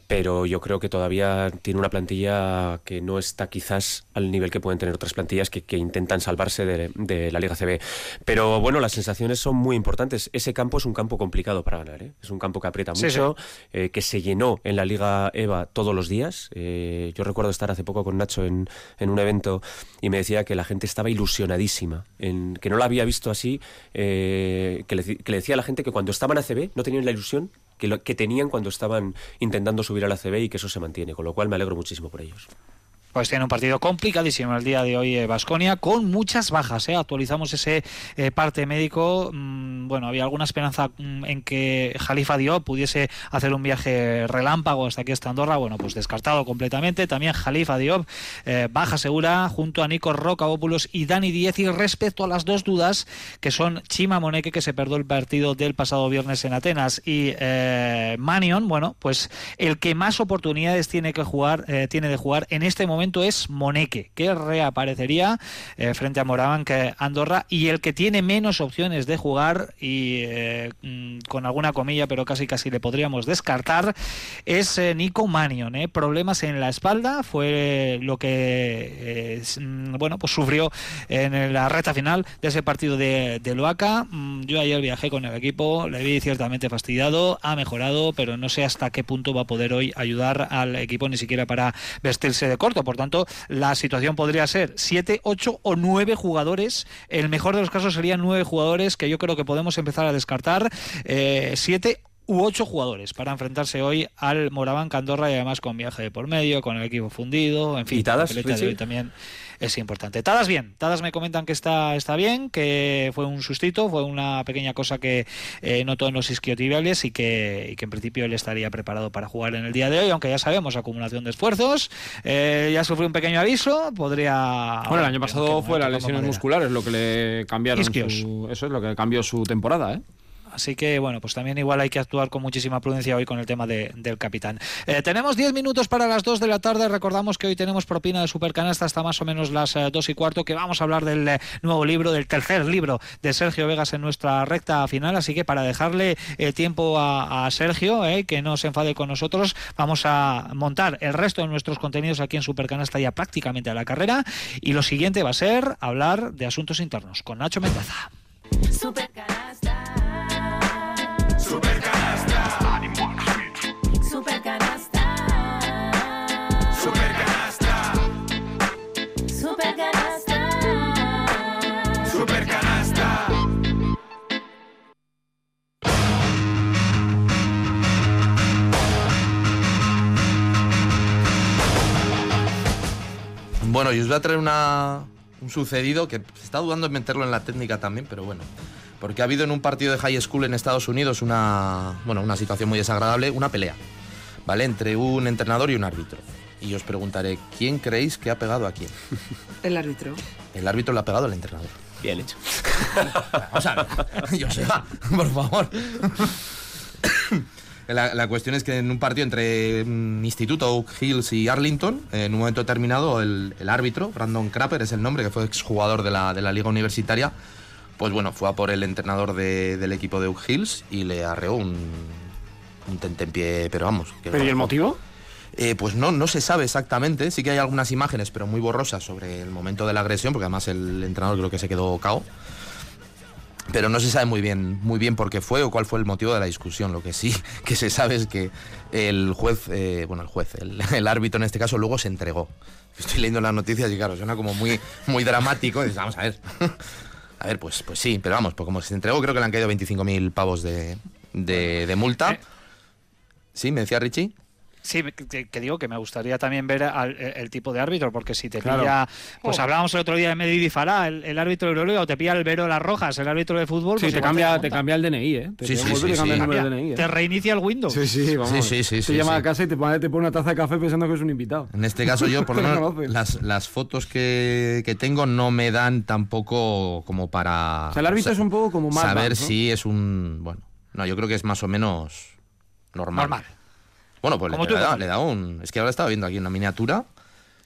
pero yo creo que todavía tiene una plantilla que no está quizás al nivel que pueden tener otras plantillas que, que intentan salvarse de, de la Liga CB. Pero bueno, las sensaciones son muy importantes. Ese campo es un campo complicado para ganar. ¿eh? Es un campo que aprieta Sí, mucho, eh, que se llenó en la Liga EVA todos los días. Eh, yo recuerdo estar hace poco con Nacho en, en un evento y me decía que la gente estaba ilusionadísima, en, que no la había visto así, eh, que, le, que le decía a la gente que cuando estaban a CB no tenían la ilusión que, lo, que tenían cuando estaban intentando subir a la CB y que eso se mantiene, con lo cual me alegro muchísimo por ellos. Pues tiene un partido complicadísimo el día de hoy Vasconia, con muchas bajas. ¿eh? Actualizamos ese eh, parte médico. Mm, bueno, había alguna esperanza mm, en que Jalifa Diop pudiese hacer un viaje relámpago hasta aquí hasta Andorra. Bueno, pues descartado completamente. También Jalifa Diop, eh, baja segura, junto a Nico Rocabópulos y Dani Diez. Y respecto a las dos dudas, que son Chima Moneque, que se perdió el partido del pasado viernes en Atenas, y eh, Manion, bueno, pues el que más oportunidades tiene que jugar, eh, tiene de jugar en este momento es Moneque, que reaparecería eh, frente a Morabanc Andorra y el que tiene menos opciones de jugar y eh, mm, con alguna comilla, pero casi casi le podríamos descartar, es eh, Nico Manion. Problemas en la espalda fue lo que mm, bueno pues sufrió en la recta final de ese partido de, de Loaca. Mm, yo ayer viajé con el equipo, le vi ciertamente fastidiado, ha mejorado, pero no sé hasta qué punto va a poder hoy ayudar al equipo ni siquiera para vestirse de corto tanto, la situación podría ser 7, 8 o 9 jugadores. El mejor de los casos serían 9 jugadores que yo creo que podemos empezar a descartar. 7 eh, u ocho jugadores para enfrentarse hoy al Moraván Andorra y además con viaje de por medio, con el equipo fundido, en fin, ¿Y Tadas, la de hoy también es importante. Tadas bien, Tadas me comentan que está, está bien, que fue un sustito, fue una pequeña cosa que eh, notó en los isquiotibiales y que, y que en principio él estaría preparado para jugar en el día de hoy, aunque ya sabemos, acumulación de esfuerzos, eh, ya sufrió un pequeño aviso, podría... Bueno, el año pasado fue las lesiones musculares lo que le cambiaron su, eso es lo que cambió su temporada, ¿eh? Así que bueno, pues también igual hay que actuar con muchísima prudencia hoy con el tema de, del capitán. Eh, tenemos 10 minutos para las 2 de la tarde. Recordamos que hoy tenemos propina de Supercanasta hasta más o menos las eh, 2 y cuarto, que vamos a hablar del eh, nuevo libro, del tercer libro de Sergio Vegas en nuestra recta final. Así que para dejarle eh, tiempo a, Sergio, que no se enfade con nosotros, vamos a montar el resto de nuestros contenidos aquí en Supercanasta ya prácticamente a la carrera. Y lo siguiente va a ser hablar de asuntos internos con Nacho Mendaza. Supercanasta. Bueno, y os voy a traer una, un sucedido que se está dudando en meterlo en la técnica también, pero bueno. Porque ha habido en un partido de high school en Estados Unidos una, bueno, una situación muy desagradable, una pelea, ¿vale? Entre un entrenador y un árbitro. Y os preguntaré, ¿quién creéis que ha pegado a quién? [LAUGHS] El árbitro. El árbitro le ha pegado al entrenador. Bien hecho. Vamos a ver, [LAUGHS] Joseba, por favor. [LAUGHS] La, la cuestión es que en un partido entre mm, Instituto Oak Hills y Arlington, en un momento determinado, el, el árbitro, Brandon Crapper es el nombre, que fue exjugador de la, de la liga universitaria, pues bueno, fue a por el entrenador de- del equipo de Oak Hills y le arreó un, un tentempié, pero vamos. que ¿Pero y el motivo? eh, pues no, no se sabe exactamente. Sí que hay algunas imágenes, pero muy borrosas sobre el momento de la agresión, porque además el entrenador creo que se quedó cao. Pero no se sabe muy bien, muy bien por qué fue o cuál fue el motivo de la discusión. Lo que sí [LAUGHS] que se sabe es que el juez, eh, bueno, el juez, el, el árbitro en este caso, luego se entregó. Estoy leyendo las noticias y claro, suena como muy, muy dramático. Y dices, vamos a ver. [LAUGHS] A ver, pues, pues sí, pero vamos, pues como se entregó, creo que le han caído 25.000 pavos de, de, de multa. Sí, me decía Richie. Sí, que, que digo que me gustaría también ver al- el, el tipo de árbitro, porque si te Claro. pilla, pues hablábamos el otro día de Medidi Fará, el, el árbitro de Euroliga, o te pilla el Vero Las Rojas, el árbitro de fútbol, Sí, pues te cambia, te cambia el DNI, ¿eh? Te Sí, sí, sí, te cambia sí. el número Cambia, del DNI. ¿eh? te reinicia el Windows. Sí, sí, vamos. Sí, sí, sí, Te sí, llama sí. a casa y te pone, te pone una taza de café pensando que es un invitado. En este caso yo, por [LAUGHS] lo menos, las, las fotos que, que tengo no me dan tampoco como para... O sea, el árbitro es un poco como Mad Saber si es un... Bueno, no, yo creo que es más o menos normal. Normal. Bueno, pues le, tú, le da, le da un... Es que ahora estaba viendo aquí una miniatura.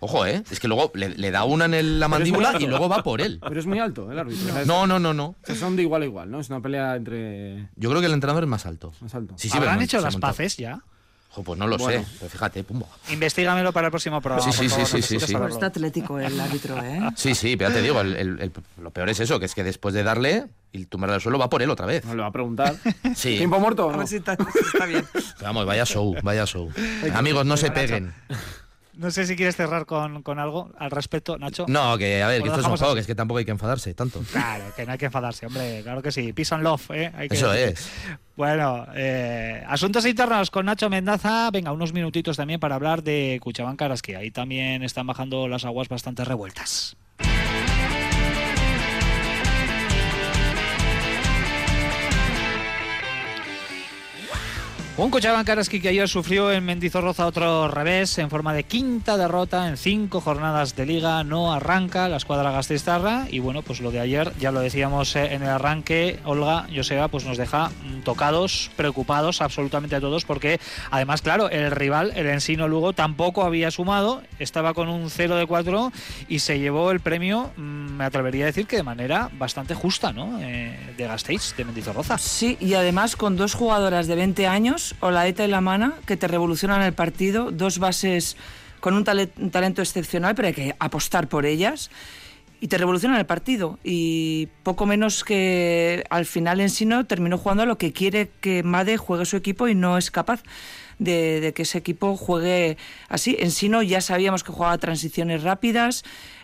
Ojo, ¿eh? Es que luego le, le da una en el- la mandíbula y luego va por él. [LAUGHS] Pero es muy alto el árbitro. o sea, es- No, no, no, no. o sea, son de igual a igual, ¿no? Es una pelea entre. Yo creo que el entrenador es más alto. Más alto. Sí, sí, ¿Habrán pero hecho las paces ya? Ojo, pues no lo Bueno. sé. Pero fíjate, pumba. Investígamelo para el próximo programa. Sí, sí, favor, sí, sí, sí, sí. está atlético el árbitro, ¿eh? Sí, sí, pero ya te digo, el- el- el- lo peor es eso, que es que después de darle y tumbarle al suelo va por él otra vez. No le va a preguntar. [LAUGHS] Sí. ¿Tiempo muerto? A no? ver si está, si está bien. Vamos, vaya show, vaya show. Amigos, no se peguen. No sé si quieres cerrar con, con algo al respecto, Nacho. No, que a ver, que esto es un juego, así. que es que tampoco hay que enfadarse tanto. Claro, que no hay que enfadarse, hombre, claro que sí. Peace and love, ¿eh? Hay que Eso es. Bueno, eh, asuntos internos con Nacho Mendaza. Venga, unos minutitos también para hablar de Cuchabán Karaski. Ahí también están bajando las aguas bastante revueltas. Un Karaski que ayer sufrió en Mendizorroza otro revés en forma de quinta derrota en cinco jornadas de liga. No arranca la escuadra gasteiztarra y bueno, pues lo de ayer ya lo decíamos eh, en el arranque. Olga, Joseba, pues nos deja mm, tocados, preocupados absolutamente a todos porque además, claro, el rival, el Ensino Lugo, tampoco había sumado, estaba con un 0 de 4 y se llevó el premio, mm, me atrevería a decir que de manera bastante justa, ¿no? Eh, de Gasteiz, de Mendizorroza. Sí, y además con dos jugadoras de 20 años, Olaeta y Lamana, que te revolucionan el partido, dos bases con un, tale- un talento excepcional, pero hay que apostar por ellas. Y te revolucionan el partido. Y poco menos que al final Ensino terminó jugando a lo que quiere que Made juegue su equipo y no es capaz de, de que ese equipo juegue así. Ensino ya sabíamos que jugaba transiciones rápidas.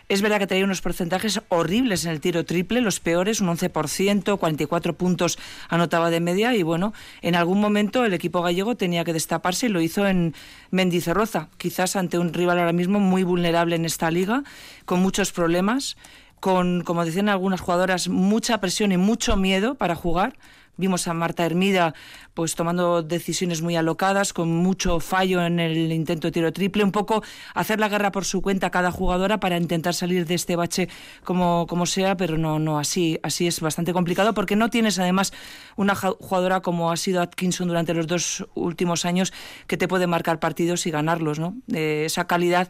Es verdad que traía unos porcentajes horribles en el tiro triple, los peores, un 11%, 44 puntos anotaba de media y bueno, en algún momento el equipo gallego tenía que destaparse y lo hizo en Mendizorroza, quizás ante un rival ahora mismo muy vulnerable en esta liga, con muchos problemas, con, como decían algunas jugadoras, mucha presión y mucho miedo para jugar. Vimos a Marta Hermida pues tomando decisiones muy alocadas, con mucho fallo en el intento de tiro triple, un poco hacer la guerra por su cuenta cada jugadora para intentar salir de este bache como, como sea, pero no, no, así, así es bastante complicado porque no tienes además una jugadora como ha sido Atkinson durante los dos últimos años que te puede marcar partidos y ganarlos, ¿no? Eh, esa calidad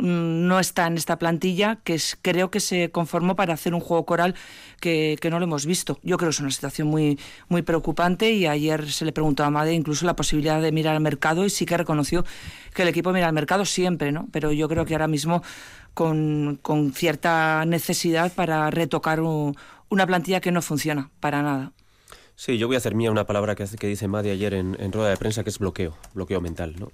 no está en esta plantilla, que creo que se conformó para hacer un juego coral que, no lo hemos visto. Yo creo que es una situación muy, muy preocupante y ayer se le preguntó a Made incluso la posibilidad de mirar al mercado y sí que reconoció que el equipo mira al mercado siempre, ¿no? Pero yo creo que ahora mismo con, con cierta necesidad para retocar un- una plantilla que no funciona para nada. Sí, yo voy a hacer mía una palabra que dice Madi ayer en, en rueda de prensa, que es bloqueo, bloqueo mental. ¿no?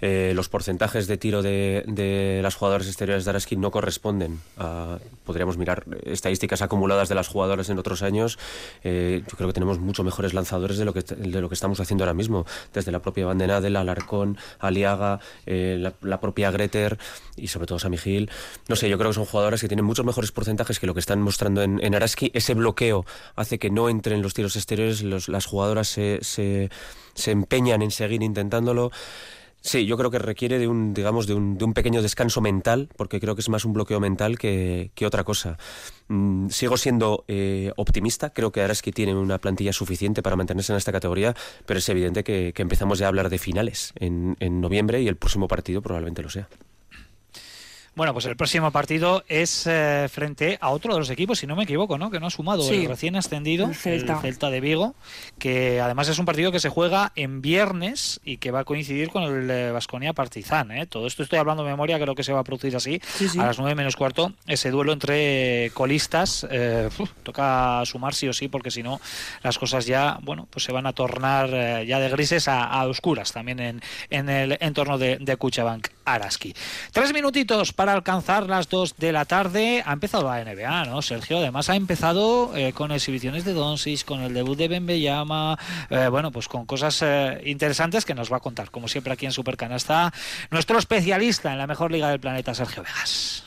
Eh, los porcentajes de tiro de, las jugadoras exteriores de Araski no corresponden a, podríamos mirar estadísticas acumuladas de las jugadoras en otros años. Eh, yo creo que tenemos mucho mejores lanzadores de lo que, de lo que estamos haciendo ahora mismo, desde la propia Vandenadel, Alarcón, Aliaga, eh, la, propia Greter y sobre todo Sami Gil. No sé, yo creo que son jugadoras que tienen muchos mejores porcentajes que lo que están mostrando en, en Araski. Ese bloqueo hace que no entren los tiros exteriores, las jugadoras se, se, se empeñan en seguir intentándolo. Sí, yo creo que requiere de un, digamos, de un, de un pequeño descanso mental, porque creo que es más un bloqueo mental que, que otra cosa. Mm, sigo siendo eh, optimista, creo que Araski tiene una plantilla suficiente para mantenerse en esta categoría, pero es evidente que, que empezamos ya a hablar de finales en, en noviembre y el próximo partido probablemente lo sea. Bueno, pues el próximo partido es eh, frente a otro de los equipos, si no me equivoco, ¿no? Que no ha sumado Sí. el recién ascendido, El Celta. de Vigo, que además es un partido que se juega en viernes y que va a coincidir con el Vasconia Partizan. ¿eh? Todo esto estoy hablando de memoria, creo que se va a producir así. Sí, sí. A las 9 menos cuarto, ese duelo entre colistas. eh, uf, toca sumar sí o sí, porque si no, las cosas ya, bueno, pues se van a tornar eh, ya de grises a, a oscuras también en, en el entorno de, de Cuchabank Araski. Tres minutitos para alcanzar las dos de la tarde. Ha empezado la NBA, ¿no, Sergio? Además ha empezado eh, con exhibiciones de Doncic, con el debut de Bembeyama, eh, bueno, pues con cosas eh, interesantes que nos va a contar, como siempre aquí en Supercanasta, nuestro especialista en la mejor liga del planeta, Sergio Vegas.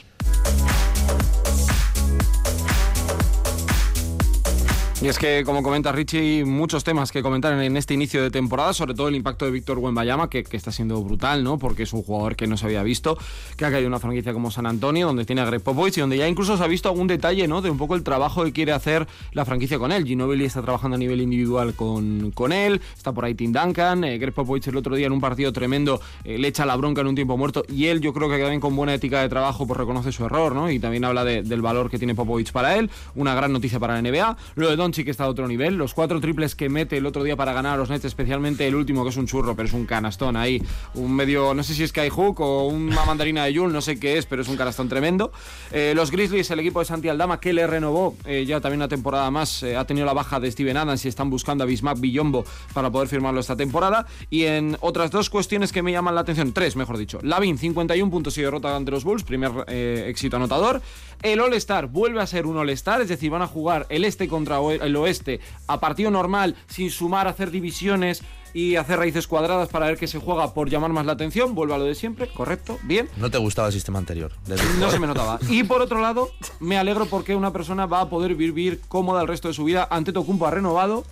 Y es que, como comenta Richie, muchos temas que comentar en este inicio de temporada, sobre todo el impacto de Víctor Wembayama, que, que está siendo brutal, ¿no? Porque es un jugador que no se había visto, que ha caído en una franquicia como San Antonio, donde tiene a Greg Popovich y donde ya incluso se ha visto algún detalle, ¿no? De un poco el trabajo que quiere hacer la franquicia con él. Ginobili está trabajando a nivel individual con, con él, está por ahí Tim Duncan, eh, Greg Popovich el otro día en un partido tremendo eh, le echa la bronca en un tiempo muerto y él yo creo que también con buena ética de trabajo pues reconoce su error, ¿no? Y también habla de- del valor que tiene Popovich para él, una gran noticia para la NBA. Lo de Doncic está a otro nivel. Los cuatro triples que mete el otro día para ganar a los Nets, especialmente el último, que es un churro, pero es un canastón ahí. Un medio, no sé si es que hay hook o una mandarina de Yul, no sé qué es, pero es un canastón tremendo. Eh, los Grizzlies, el equipo de Santi Aldama, que le renovó eh, ya también una temporada más, eh, ha tenido la baja de Steven Adams y están buscando a Bismack Villombo para poder firmarlo esta temporada. Y en otras dos cuestiones que me llaman la atención, tres mejor dicho. Lavin, 51 puntos y derrota ante los Bulls, primer éxito anotador. El All-Star vuelve a ser un All-Star, es decir, van a jugar el este contra el oeste a partido normal, sin sumar, hacer divisiones y hacer raíces cuadradas para ver qué se juega por llamar más la atención. Vuelve a lo de siempre, correcto, bien. No te gustaba el sistema anterior. desde- No se me notaba. Y por otro lado, me alegro porque una persona va a poder vivir cómoda el resto de su vida. Antetokounmpo ha renovado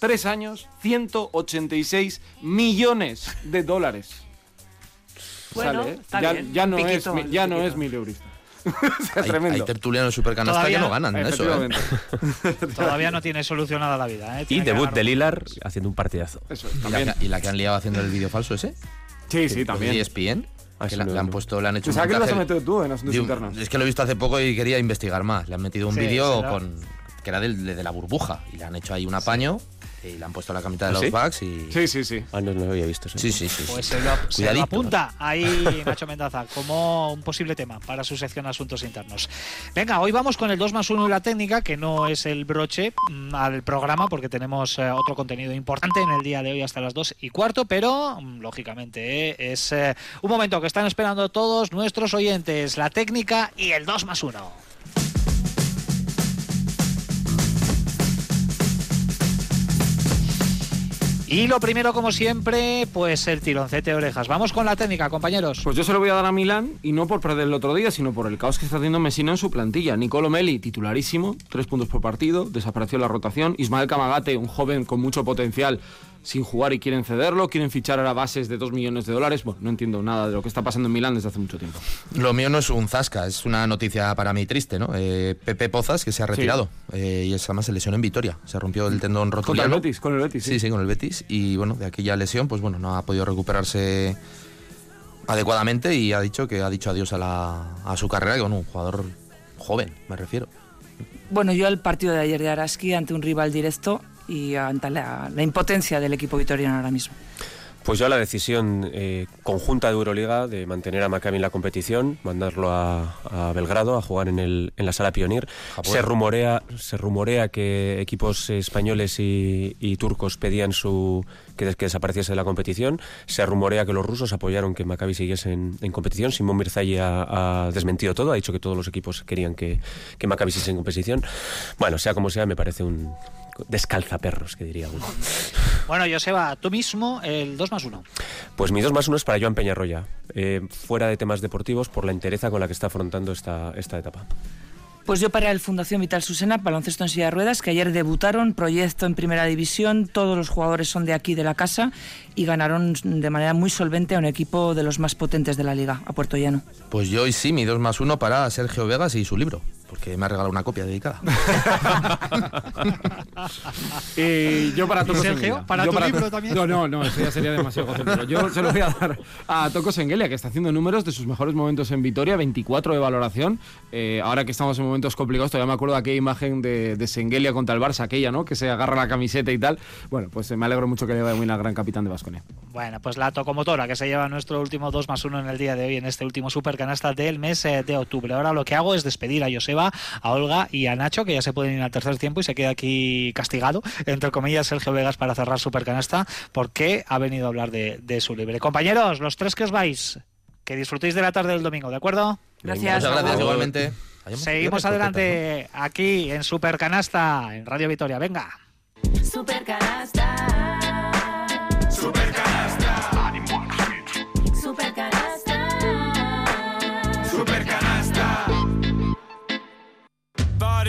tres años, 186 millones de dólares. Bueno, Sale, ¿eh? está ya, bien. ya no Piquito, es, mi- ya no es mileurista. [LAUGHS] sea, Hay, tremendo. hay tertulianos supercanasta Todavía- que no ganan eso, ¿eh? [LAUGHS] Todavía no tiene solucionada la vida. ¿eh? Y debut de Lilar haciendo un partidazo. Eso es, ¿Y la, que, y la que han liado haciendo el vídeo falso ese? Sí, sí, también. de ESPN. Ah, que sí, la- no, le han puesto, le han hecho un que lo has metido tú en asuntos de un- internos. Es que lo he visto hace poco y quería investigar más. Le han metido un Sí, vídeo con que era de la burbuja y le han hecho ahí un apaño y le han puesto la camiseta de ¿Ah, los sí? Bucks y Sí, sí, sí. Ah, no, no lo había visto. eso. sí, sí, sí. Pues sí. se lo, se lo Cuidadito. apunta ahí [LAUGHS] Nacho Mendaza como un posible tema para su sección Asuntos Internos. Venga, hoy vamos con el 2 más 1 y la técnica, que no es el broche mm, al programa porque tenemos eh, otro contenido importante en el día de hoy hasta las 2 y cuarto, pero mm, lógicamente eh, es eh, un momento que están esperando todos nuestros oyentes, la técnica y el 2 más 1. Y lo primero, como siempre, pues el tironcete de orejas. Vamos con la técnica, compañeros. Pues yo se lo voy a dar a Milán y no por perder el otro día, sino por el caos que está haciendo Messina en su plantilla. Nicolo Meli, titularísimo, tres puntos por partido, desapareció la rotación. Ismael Camagate, un joven con mucho potencial, sin jugar y quieren cederlo, quieren fichar ahora bases de 2 millones de dólares. Bueno, no entiendo nada de lo que está pasando en Milán desde hace mucho tiempo. Lo mío no es un zasca, es una noticia para mí triste, ¿no? Eh, Pepe Pozas, que se ha retirado. Eh, y es, además se lesionó en Vitoria. Se rompió el tendón Contra el rotuliano. Betis, con el Betis, sí. Sí, sí, con el Betis. Y bueno, de aquella lesión, pues bueno, no ha podido recuperarse adecuadamente y ha dicho que ha dicho adiós a, la, a su carrera, que bueno, un jugador joven, me refiero. Bueno, yo el partido de ayer de Araski ante un rival directo y ante la, la impotencia del equipo vitoriano ahora mismo. Pues yo la decisión eh, conjunta de Euroliga de mantener a Maccabi en la competición, mandarlo a, a Belgrado a jugar en, el, en la sala Pionir. Japón. Se rumorea, se rumorea que equipos españoles y, y turcos pedían su que, des- que desapareciese de la competición. Se rumorea que los rusos apoyaron que Maccabi siguiese en, en competición. Simón Mirzayi ha, ha desmentido todo, ha dicho que todos los equipos querían que, que Maccabi siguiese en competición. Bueno, sea como sea, me parece un descalzaperros, que diría uno. [LAUGHS] Bueno, Joseba, tú mismo el 2 más 1. Pues mi 2 más 1 es para Joan Peñarroya, eh, fuera de temas deportivos por la entereza con la que está afrontando esta, esta etapa. Pues yo para el Fundación Vital Susena, baloncesto en silla de ruedas, que ayer debutaron, proyecto en primera división, todos los jugadores son de aquí de la casa y ganaron de manera muy solvente a un equipo de los más potentes de la liga, a Puerto Llano. Pues yo hoy sí, mi 2 más 1 para Sergio Vegas y su libro, porque me ha regalado una copia dedicada. [LAUGHS] Y yo para Tocos Sergio. ¿para Yo tu libro también? No, no, no, eso ya sería demasiado egocéntrico. Yo se lo voy a dar a Tocos Engelia, que está haciendo números de sus mejores momentos en Vitoria, 24 de valoración. Eh, ahora que estamos en momentos complicados, todavía me acuerdo de aquella imagen de, de Sengelia contra el Barça, aquella, ¿no? Que se agarra la camiseta y tal. Bueno, pues eh, me alegro mucho que le vaya muy bien al gran capitán de Vasconia. Bueno, pues la tocomotora que se lleva nuestro último 2 más 1 en el día de hoy, en este último supercanasta del mes eh, de octubre. Ahora lo que hago es despedir a Joseba, a Olga y a Nacho, que ya se pueden ir al tercer tiempo y se queda aquí castigado, entre comillas, Sergio Vegas para cerrar supercanasta, porque ha venido a hablar de, de su libre. Compañeros, los tres que os vais, que disfrutéis de la tarde del domingo, ¿de acuerdo? Gracias. Muchas gracias, igualmente. Seguimos adelante aquí en Supercanasta, en Radio Vitoria. Venga. Super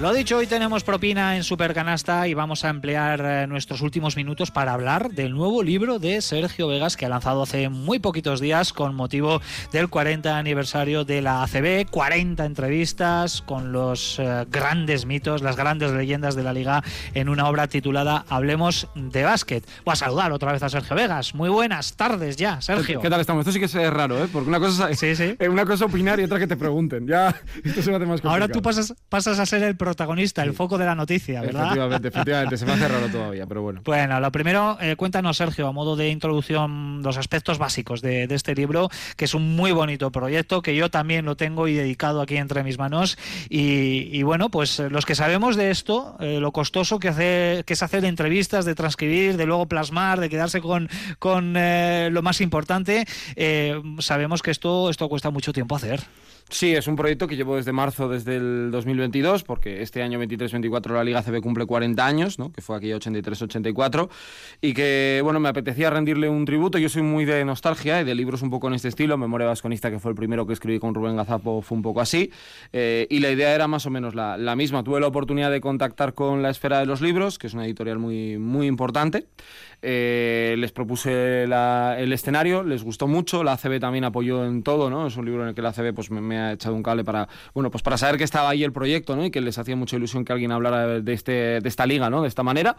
Lo dicho, hoy tenemos propina en Supercanasta y vamos a emplear eh, nuestros últimos minutos para hablar del nuevo libro de Sergio Vegas que ha lanzado hace muy poquitos días con motivo del 40 aniversario de la ACB. 40 entrevistas con los eh, grandes mitos, las grandes leyendas de la liga en una obra titulada Hablemos de básquet. Voy a saludar otra vez a Sergio Vegas. Muy buenas tardes ya, Sergio. ¿Qué tal estamos? Esto sí que es raro, ¿eh? Porque una cosa es, Sí, sí. eh, una cosa opinar y otra que te pregunten. Ya, [LAUGHS] esto se me hace más complicado. Ahora tú pasas, pasas a ser el protagonista, el foco de la noticia, ¿verdad? Efectivamente, efectivamente. Se me hace raro [LAUGHS] todavía, pero bueno. Bueno, lo primero, eh, cuéntanos, Sergio, a modo de introducción, los aspectos básicos de, de este libro, que es un muy bonito proyecto, que yo también lo tengo y dedicado aquí entre mis manos. Y, y bueno, pues eh, los que sabemos de esto, eh, lo costoso que, hace, que es hacer entrevistas, de transcribir, de luego plasmar, de quedarse con, con eh, lo más importante, sabemos que esto, esto cuesta mucho tiempo hacer. Sí, es un proyecto que llevo desde marzo, desde el 2022, porque este año 23-24 la Liga CB cumple 40 años, ¿no? que fue aquí 83-84, y que, bueno, me apetecía rendirle un tributo. Yo soy muy de nostalgia y de libros un poco en este estilo. Memoria Vasconista, que fue el primero que escribí con Rubén Gazapo, fue un poco así. Eh, y la idea era más o menos la, misma. Tuve la oportunidad de contactar con La Esfera de los Libros, que es una editorial muy, muy importante. Eh, les propuse el escenario, les gustó mucho, la ACB también apoyó en todo, ¿no? Es un libro en el que la ACB pues, me, me ha echado un cable para, bueno, pues para saber que estaba ahí el proyecto, ¿no? Y que les hacía mucha ilusión que alguien hablara de, este, de esta liga, ¿no? De esta manera.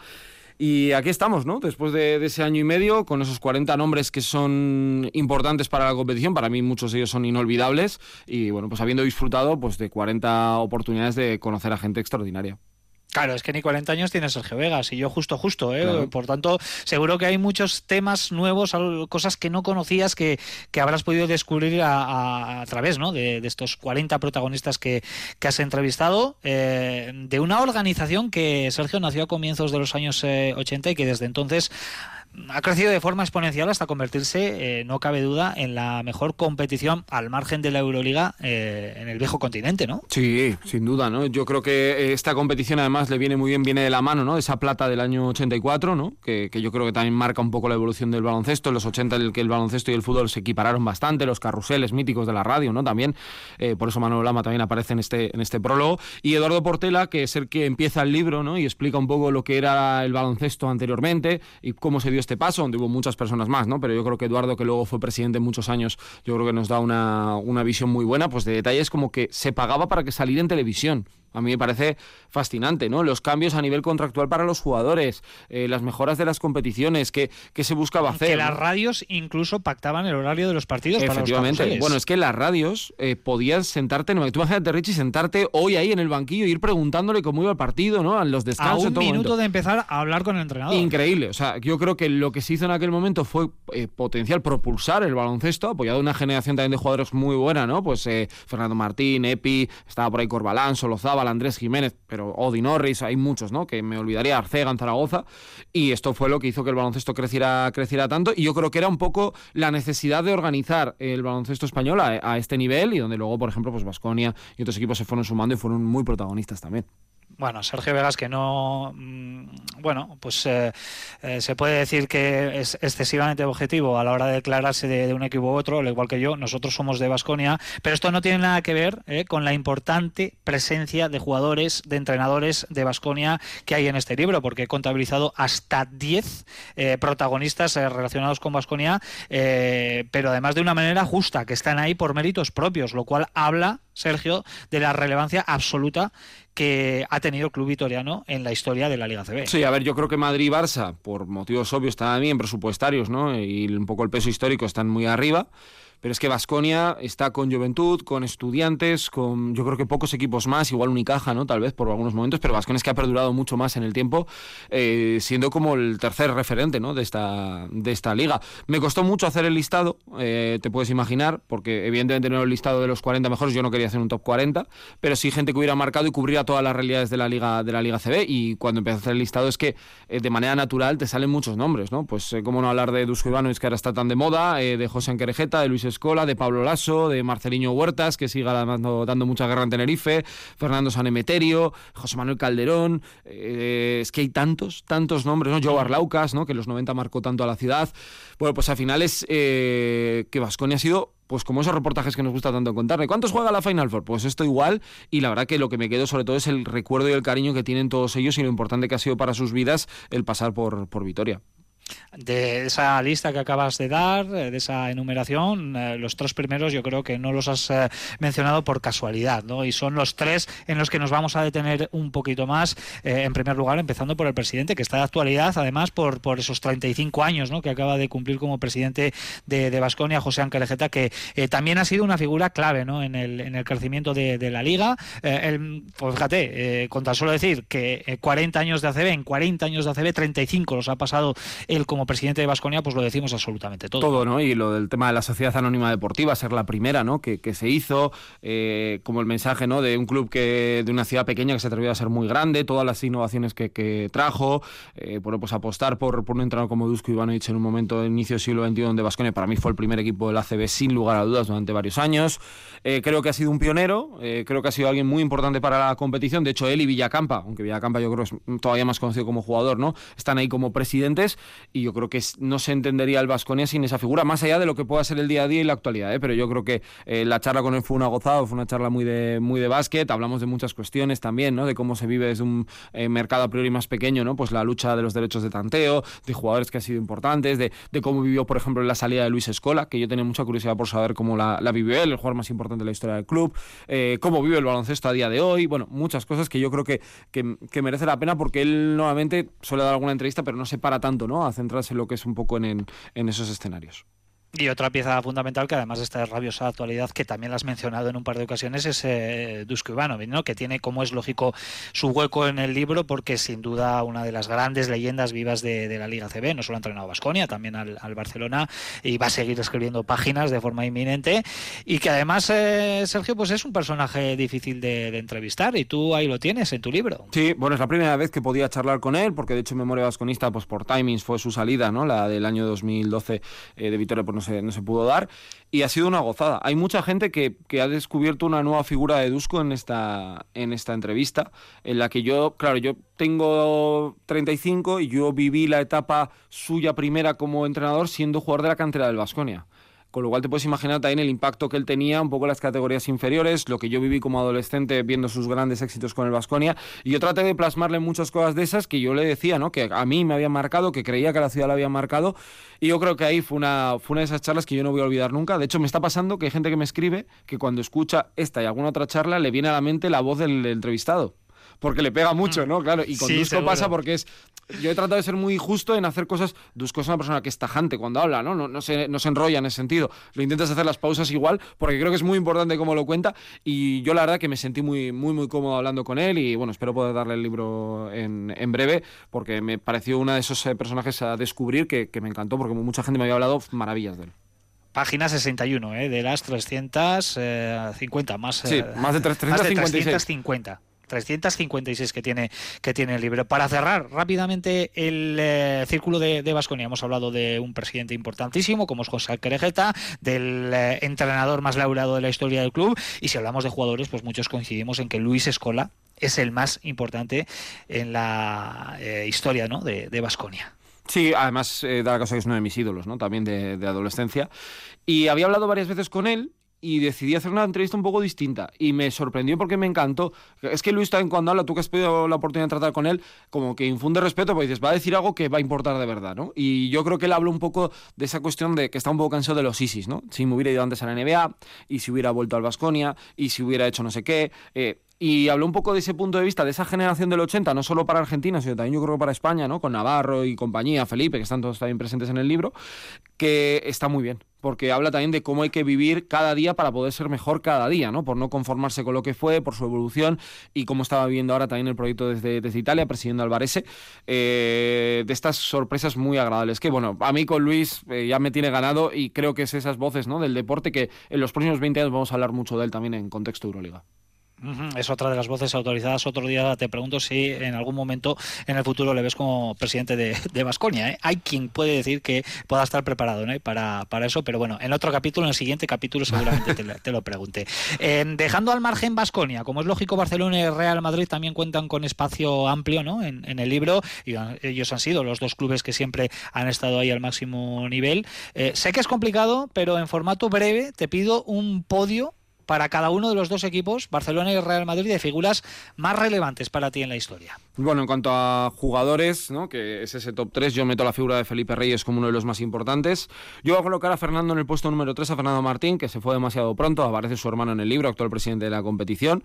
Y aquí estamos, ¿no? Después de, de ese año y medio, con esos 40 nombres que son importantes para la competición, para mí muchos de ellos son inolvidables, y bueno, pues habiendo disfrutado pues, de 40 oportunidades de conocer a gente extraordinaria. Claro, es que ni 40 años tiene Sergio Vegas y yo justo, justo, ¿eh? Claro. Por tanto, seguro que hay muchos temas nuevos, cosas que no conocías que, que habrás podido descubrir a, a- a través ¿no? de, de estos 40 protagonistas que, que has entrevistado, eh, de una organización que Sergio nació a comienzos de los años eh, 80 y que desde entonces ha crecido de forma exponencial hasta convertirse, eh, no cabe duda, en la mejor competición al margen de la Euroliga eh, en el viejo continente, ¿no? Sí, sin duda, ¿no? Yo creo que eh, esta competición además le viene muy bien, viene de la mano, ¿no? Esa plata del año 84, ¿no? Que, que yo creo que también marca un poco la evolución del baloncesto. En los 80 en el que el baloncesto y el fútbol se equipararon bastante, los carruseles míticos de la radio, ¿no? También, eh, por eso Manuel Lama también aparece en este, en este prólogo. Y Eduardo Portela, que es el que empieza el libro, ¿no? Y explica un poco lo que era el baloncesto anteriormente y cómo se dio este paso, donde hubo muchas personas más, ¿no? Pero yo creo que Eduardo, que luego fue presidente muchos años, yo creo que nos da una, una visión muy buena, pues de detalles como que se pagaba para que saliera en televisión. A mí me parece fascinante, ¿no? Los cambios a nivel contractual para los jugadores, eh, las mejoras de las competiciones, que, que se buscaba hacer. que las radios incluso pactaban el horario de los partidos para los Efectivamente. Bueno, es que las radios eh, podías sentarte, no, tú imagínate, Richie, sentarte hoy ahí en el banquillo e ir preguntándole cómo iba el partido, ¿no? En los a descansos. en un todo minuto momento. de empezar a hablar con el entrenador. Increíble. O sea, yo creo que lo que se hizo en aquel momento fue eh, potencial, propulsar el baloncesto, apoyado a una generación también de jugadores muy buena, ¿no? Pues eh, Fernando Martín, Epi, estaba por ahí Corbalán, Andrés Jiménez, pero Odi Norris, hay muchos, ¿no? Que me olvidaría, Arcega en Zaragoza. Y esto fue lo que hizo que el baloncesto creciera, creciera tanto. Y yo creo que era un poco la necesidad de organizar el baloncesto español a, a este nivel y donde luego, por ejemplo, pues Vasconia y otros equipos se fueron sumando y fueron muy protagonistas también. Bueno, Sergio Vegas que no, mm, bueno, pues eh, eh, se puede decir que es excesivamente objetivo a la hora de declararse de, un equipo u otro, al igual que yo, nosotros somos de Basconia, pero esto no tiene nada que ver eh, con la importante presencia de jugadores, de entrenadores de Basconia que hay en este libro, porque he contabilizado hasta 10 eh, protagonistas relacionados con Basconia, pero además de una manera justa, que están ahí por méritos propios, lo cual habla, Sergio, de la relevancia absoluta que ha tenido el club vitoriano en la historia de la Liga CB. Sí, a ver, yo creo que Madrid y Barça, por motivos obvios, bien presupuestarios, ¿no? Y un poco el peso histórico están muy arriba. Pero es que Vasconia está con Juventud, con Estudiantes, con yo creo que pocos equipos más, igual Unicaja, ¿no? Tal vez por algunos momentos, pero Vasconia es que ha perdurado mucho más en el tiempo, eh, siendo como el tercer referente, ¿no? De esta, de esta liga. Me costó mucho hacer el listado, eh, te puedes imaginar, porque evidentemente no era el listado de los 40 mejores, yo no quería hacer un top 40, pero sí gente que hubiera marcado y cubría todas las realidades de la liga, de la liga CB. Y cuando empecé a hacer el listado es que eh, de manera natural te salen muchos nombres, ¿no? Pues eh, cómo no hablar de Dusko Ivanovic, que ahora está tan de moda, de José Anquerejeta, de Luis Escola, de Pablo Lasso, de Marceliño Huertas, que siga dando, dando mucha guerra en Tenerife, Fernando Sanemeterio, José Manuel Calderón, eh, es que hay tantos, tantos nombres, ¿no? Joe Arlaucas, ¿no? Que en los 90 marcó tanto a la ciudad. Bueno, pues al final es eh, que Vasconia ha sido pues como esos reportajes que nos gusta tanto contar. ¿De cuántos juega la Final Four? Pues esto igual, y la verdad que lo que me quedo sobre todo es el recuerdo y el cariño que tienen todos ellos y lo importante que ha sido para sus vidas el pasar por, por Vitoria. De esa lista que acabas de dar, eh, de esa enumeración, eh, los tres primeros yo creo que no los has eh, mencionado por casualidad, ¿no? Y son los tres en los que nos vamos a detener un poquito más. En primer lugar, empezando por el presidente, que está de actualidad, además por, por esos 35 años, ¿no? Que acaba de cumplir como presidente de Vasconia, José Ángel Ejeta, que también ha sido una figura clave, ¿no? En el, en el crecimiento de, la liga. Pues fíjate, con tan solo decir que eh, 40 años de ACB, en 40 años de ACB, 35 los ha pasado él como presidente de Vasconia, pues lo decimos absolutamente todo. Todo, ¿no? Y lo del tema de la Sociedad Anónima Deportiva, ser la primera, ¿no? Que, que se hizo, eh, como el mensaje, ¿no? De un club que de una ciudad pequeña que se atrevió a ser muy grande, todas las innovaciones que, que trajo, eh, bueno, pues apostar por, por un entrenador como Dusko Ivanovic en un momento de inicio del siglo XXI donde Vasconia para mí fue el primer equipo del ACB sin lugar a dudas durante varios años. Eh, creo que ha sido un pionero, eh, creo que ha sido alguien muy importante para la competición. De hecho, él y Villacampa, aunque Villacampa yo creo es todavía más conocido como jugador, ¿no? Están ahí como presidentes y yo creo que no se entendería el Vasconia sin esa figura, más allá de lo que pueda ser el día a día y la actualidad. ¿eh? Pero yo creo que eh, la charla con él fue una gozada, fue una charla muy de, muy de básquet. Hablamos de muchas cuestiones también, ¿no? De cómo se vive desde un eh, mercado a priori más pequeño, ¿no? Pues la lucha de los derechos de tanteo, de jugadores que han sido importantes, de, cómo vivió, por ejemplo, la salida de Luis Escola, que yo tenía mucha curiosidad por saber cómo la, vivió él, el jugador más importante de la historia del club, eh, cómo vive el baloncesto a día de hoy, bueno, muchas cosas que yo creo que, que, merece la pena porque él nuevamente suele dar alguna entrevista, pero no se para tanto, ¿no? Centrarse en lo que es un poco en, en esos escenarios. Y otra pieza fundamental que además de esta rabiosa actualidad que también la has mencionado en un par de ocasiones es eh, Dusko Ivanovic, ¿no? que tiene como es lógico su hueco en el libro porque sin duda una de las grandes leyendas vivas de, de la Liga CB, no solo ha entrenado a Basconia, también al, Barcelona y va a seguir escribiendo páginas de forma inminente y que además eh, Sergio pues es un personaje difícil de, de entrevistar y tú ahí lo tienes en tu libro. Sí, bueno, es la primera vez que podía charlar con él, porque de hecho Memoria Vasconista, pues por timings fue su salida, ¿no? La del año 2012 eh, de Vitoria, pues no se, no se pudo dar. Y ha sido una gozada. Hay mucha gente que, que ha descubierto una nueva figura de Dusko en esta, en esta entrevista, en la que yo, claro, yo tengo 35 y yo viví la etapa suya primera como entrenador siendo jugador de la cantera del Vasconia. Con lo cual te puedes imaginar también el impacto que él tenía, un poco en las categorías inferiores, lo que yo viví como adolescente viendo sus grandes éxitos con el Vasconia. Y yo traté de plasmarle muchas cosas de esas que yo le decía, ¿no? Que a mí me habían marcado, que creía que la ciudad la había marcado. Y yo creo que ahí fue una, fue una de esas charlas que yo no voy a olvidar nunca. De hecho, me está pasando que hay gente que me escribe que cuando escucha esta y alguna otra charla le viene a la mente la voz del entrevistado. Porque le pega mucho, ¿no? Claro, y con Sí, Dusko seguro. pasa porque es. Yo he tratado de ser muy justo en hacer cosas. Dusko es una persona que es tajante cuando habla, ¿no? No, no, se, no se enrolla en ese sentido. Lo intentas hacer las pausas igual, porque creo que es muy importante cómo lo cuenta. Y yo la verdad que me sentí muy, muy, muy cómodo hablando con él. Y bueno, espero poder darle el libro en, en breve, porque me pareció uno de esos eh, personajes a descubrir que, que me encantó, porque mucha gente me había hablado maravillas de él. Página 61, ¿eh? de las 350, más, Sí, eh, más de tres- [LAUGHS] más de 356. 350. 356 que tiene, que tiene el libro. Para cerrar rápidamente el eh, círculo de, Baskonia, hemos hablado de un presidente importantísimo como es José Querejeta, del eh, entrenador más laureado de la historia del club, y si hablamos de jugadores, pues muchos coincidimos en que Luis Escola es el más importante en la eh, historia ¿no? de Baskonia. Sí, además da la cosa que es uno de mis ídolos, ¿no? También de, de adolescencia. Y había hablado varias veces con él y decidí hacer una entrevista un poco distinta. Y me sorprendió porque me encantó. Es que Luis también cuando habla, tú que has pedido la oportunidad de tratar con él, como que infunde respeto, porque dices, va a decir algo que va a importar de verdad, ¿no? Y yo creo que él habló un poco de esa cuestión de que está un poco cansado de los ISIS, ¿no? Si me hubiera ido antes a la NBA, y si hubiera vuelto al Vasconia, y si hubiera hecho no sé qué. eh, y habló un poco de ese punto de vista, de esa generación del 80, no solo para Argentina, sino también yo creo para España, ¿no? Con Navarro y compañía, Felipe, que están todos también presentes en el libro, que está muy bien, porque habla también de cómo hay que vivir cada día para poder ser mejor cada día, ¿no? Por no conformarse con lo que fue, por su evolución y cómo estaba viviendo ahora también el proyecto desde, Italia, presidiendo Alvarese, eh, de estas sorpresas muy agradables. Que bueno, a mí con Luis eh, ya me tiene ganado y creo que es esas voces, ¿no? Del deporte que en los próximos 20 años vamos a hablar mucho de él también en contexto Euroliga. Es otra de las voces autorizadas. Otro día te pregunto si en algún momento en el futuro le ves como presidente de Vasconia. Hay quien puede decir que pueda estar preparado ¿no? para, para eso, pero bueno, en otro capítulo, en el siguiente capítulo seguramente te, lo- te lo pregunte. [LAUGHS] Eh, dejando al margen Vasconia, como es lógico, Barcelona y Real Madrid también cuentan con espacio amplio ¿no? en, en el libro y ellos han sido los dos clubes que siempre han estado ahí al máximo nivel. Eh, sé que es complicado, pero en formato breve te pido un podio para cada uno de los dos equipos, Barcelona y Real Madrid, de figuras más relevantes para ti en la historia. Bueno, en cuanto a jugadores, ¿no? que es ese top 3, yo meto la figura de Felipe Reyes como uno de los más importantes. Yo voy a colocar a Fernando en el puesto número 3, a Fernando Martín, que se fue demasiado pronto, aparece su hermano en el libro, actual presidente de la competición.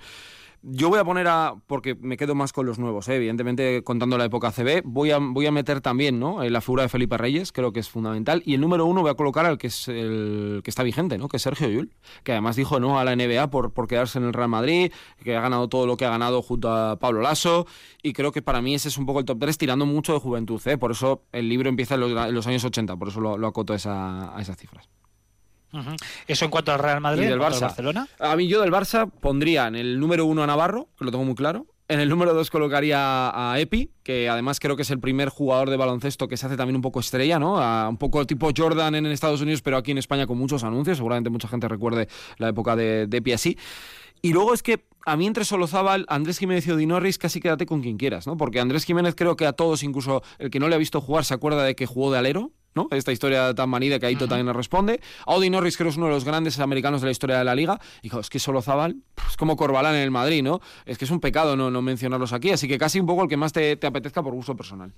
Yo voy a poner a, porque me quedo más con los nuevos, ¿eh? evidentemente contando la época CB, voy a, voy a meter también ¿no? Eh, la figura de Felipe Reyes, creo que es fundamental. Y el número uno voy a colocar al que es el que está vigente, ¿no? que es Sergio Yul, que además dijo no a la NBA por, quedarse en el Real Madrid, que ha ganado todo lo que ha ganado junto a Pablo Lasso. Y creo que para mí ese es un poco el top 3, tirando mucho de juventud. ¿eh? Por eso el libro empieza en los, años 80, por eso lo, lo acoto esa- a esas cifras. Eso en cuanto al Real Madrid, Y del al. Barcelona. A mí yo del Barça pondría en el número uno a Navarro, que lo tengo muy claro. En el número dos colocaría a Epi, que además creo que es el primer jugador de baloncesto que se hace también un poco estrella, ¿no? A- un poco tipo Jordan en Estados Unidos, pero aquí en España con muchos anuncios. Seguramente mucha gente recuerde la época de, de Epi así. Y luego es que a mí entre Solozábal, Andrés Jiménez y Odinorris casi quédate con quien quieras, ¿no? Porque Andrés Jiménez creo que a todos, incluso el que no le ha visto jugar, se acuerda de que jugó de alero, ¿no? Esta historia tan manida que Aito también le responde. A Odi Norris creo que es uno de los grandes americanos de la historia de la liga. Y jo, es que Solozábal es como Corbalán en el Madrid, ¿no? Es que es un pecado no, no mencionarlos aquí, así que casi un poco el que más te, te apetezca por gusto personal.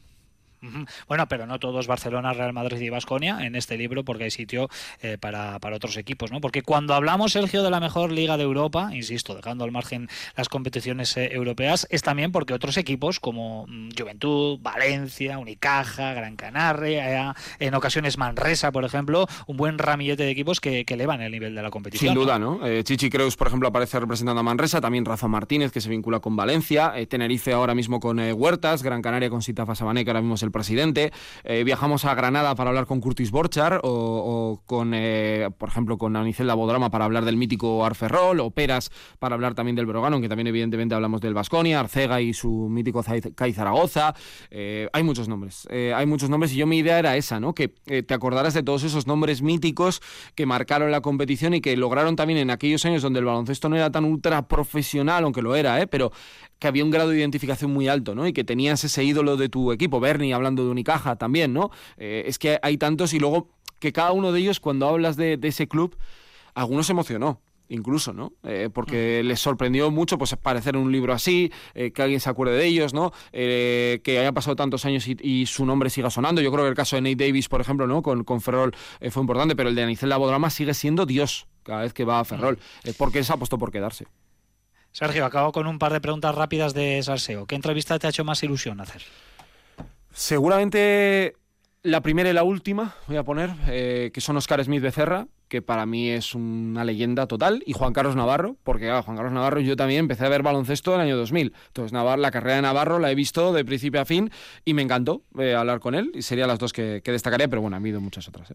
Bueno, pero no todos Barcelona, Real Madrid y Vasconia en este libro, porque hay sitio eh, para, para otros equipos, ¿no? Porque cuando hablamos, Sergio, de la mejor liga de Europa, insisto, dejando al margen las competiciones eh, europeas, es también porque otros equipos como mm, Juventud, Valencia, Unicaja, Gran Canaria, eh, en ocasiones Manresa, por ejemplo, un buen ramillete de equipos que, que elevan el nivel de la competición. Sin duda, ¿no? Eh, Chichi Creus, por ejemplo, aparece representando a Manresa, también Rafa Martínez, que se vincula con Valencia, Tenerife ahora mismo con Huertas, Gran Canaria con Sitafa Sabané, que ahora mismo es el presidente. Eh, viajamos a Granada para hablar con Curtis Borchar o, con, eh, por ejemplo, con Anicelda Bodrama para hablar del mítico Arferrol, o Peras para hablar también del Brogano, que también evidentemente hablamos del Vasconia, Arcega y su mítico CAI Zaragoza. Eh, hay muchos nombres, hay muchos nombres y yo mi idea era esa, ¿no? Que te acordaras de todos esos nombres míticos que marcaron la competición y que lograron también en aquellos años donde el baloncesto no era tan ultra profesional, aunque lo era, ¿eh? Pero que había un grado de identificación muy alto, ¿no? Y que tenías ese ídolo de tu equipo, Bernie, hablando de Unicaja también, ¿no? Eh, es que hay tantos y luego que cada uno de ellos, cuando hablas de, de ese club, algunos se emocionó. Incluso, ¿no? Eh, porque les sorprendió mucho pues aparecer en un libro así, eh, que alguien se acuerde de ellos, ¿no? Eh, que haya pasado tantos años y, y su nombre siga sonando. Yo creo que el caso de Nate Davis, por ejemplo, ¿no? Con, con Ferrol fue importante, pero el de Anicel Bodrama sigue siendo Dios cada vez que va a Ferrol, porque él se apostó por quedarse. Sergio, acabo con un par de preguntas rápidas de Salseo. ¿Qué entrevista te ha hecho más ilusión hacer? Seguramente la primera y la última, voy a poner, eh, que son Oscar Smith Becerra, que para mí es una leyenda total, y Juan Carlos Navarro, porque Juan Carlos Navarro yo también empecé a ver baloncesto en el año 2000. Entonces Navar, la carrera de Navarro la he visto de principio a fin y me encantó eh, hablar con él, y serían las dos que, que destacaría, pero bueno, ha habido muchas otras. ¿eh?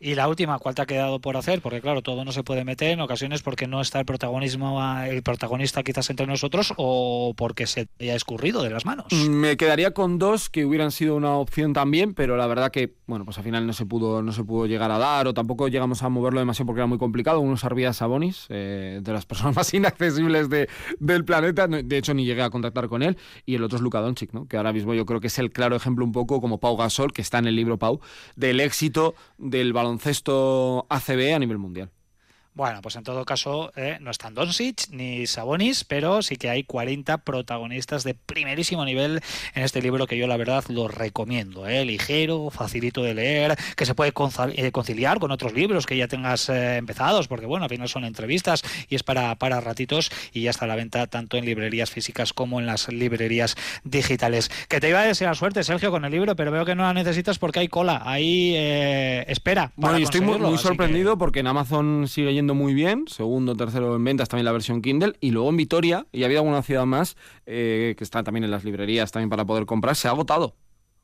Y la última, ¿cuál te ha quedado por hacer? Porque claro, todo no se puede meter en ocasiones porque no está el protagonismo, el protagonista quizás entre nosotros o porque se te haya escurrido de las manos. Me quedaría con dos que hubieran sido una opción también, pero la verdad que, bueno, pues al final no se pudo, no se pudo llegar a dar o tampoco llegamos a moverlo demasiado porque era muy complicado. Uno es Arvías Sabonis, eh, de las [LAUGHS] personas más inaccesibles de- del planeta, de hecho ni llegué a contactar con él, y el otro es Luka Doncic, ¿no? que ahora mismo yo creo que es el claro ejemplo un poco como Pau Gasol, que está en el libro Pau, del éxito del baloncesto ACB a nivel mundial. Bueno, pues en todo caso eh, no están Doncic ni Sabonis, pero sí que hay 40 protagonistas de primerísimo nivel en este libro que yo la verdad lo recomiendo. eh, Ligero, facilito de leer, que se puede eh, conciliar con otros libros que ya tengas eh, empezados, porque bueno, al final son entrevistas y es para, para ratitos y ya está a la venta tanto en librerías físicas como en las librerías digitales. Que te iba a desear suerte, Sergio, con el libro, pero veo que no la necesitas porque hay cola, hay eh, espera. para Bueno, y estoy muy, muy que- sorprendido porque en Amazon sigue yendo muy bien, segundo, tercero en ventas también la versión Kindle, y luego en Vitoria, y había alguna ciudad más, eh, que está también en las librerías también para poder comprar, se ha agotado.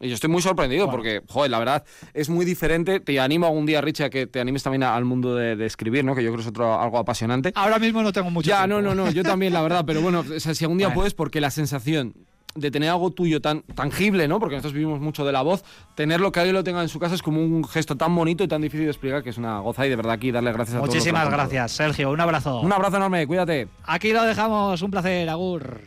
Y yo estoy muy sorprendido porque, joder, la verdad es muy diferente. Te animo algún día, Richie, a que te animes también a- al mundo de, de escribir, ¿no? Que yo creo que es otro, algo apasionante. Ahora mismo no tengo mucho Ya, tiempo. no, no, no, yo también, la verdad, pero bueno, o sea, si algún día Bueno. puedes, porque la sensación de tener algo tuyo tan tangible, ¿no? Porque nosotros vivimos mucho de la voz, tenerlo que alguien lo tenga en su casa es como un gesto tan bonito y tan difícil de explicar que es una goza y de verdad aquí darle gracias a todos. Muchísimas lo hacen todo. gracias, Sergio. Un abrazo. Un abrazo enorme, cuídate. Aquí lo dejamos. Un placer, Agur.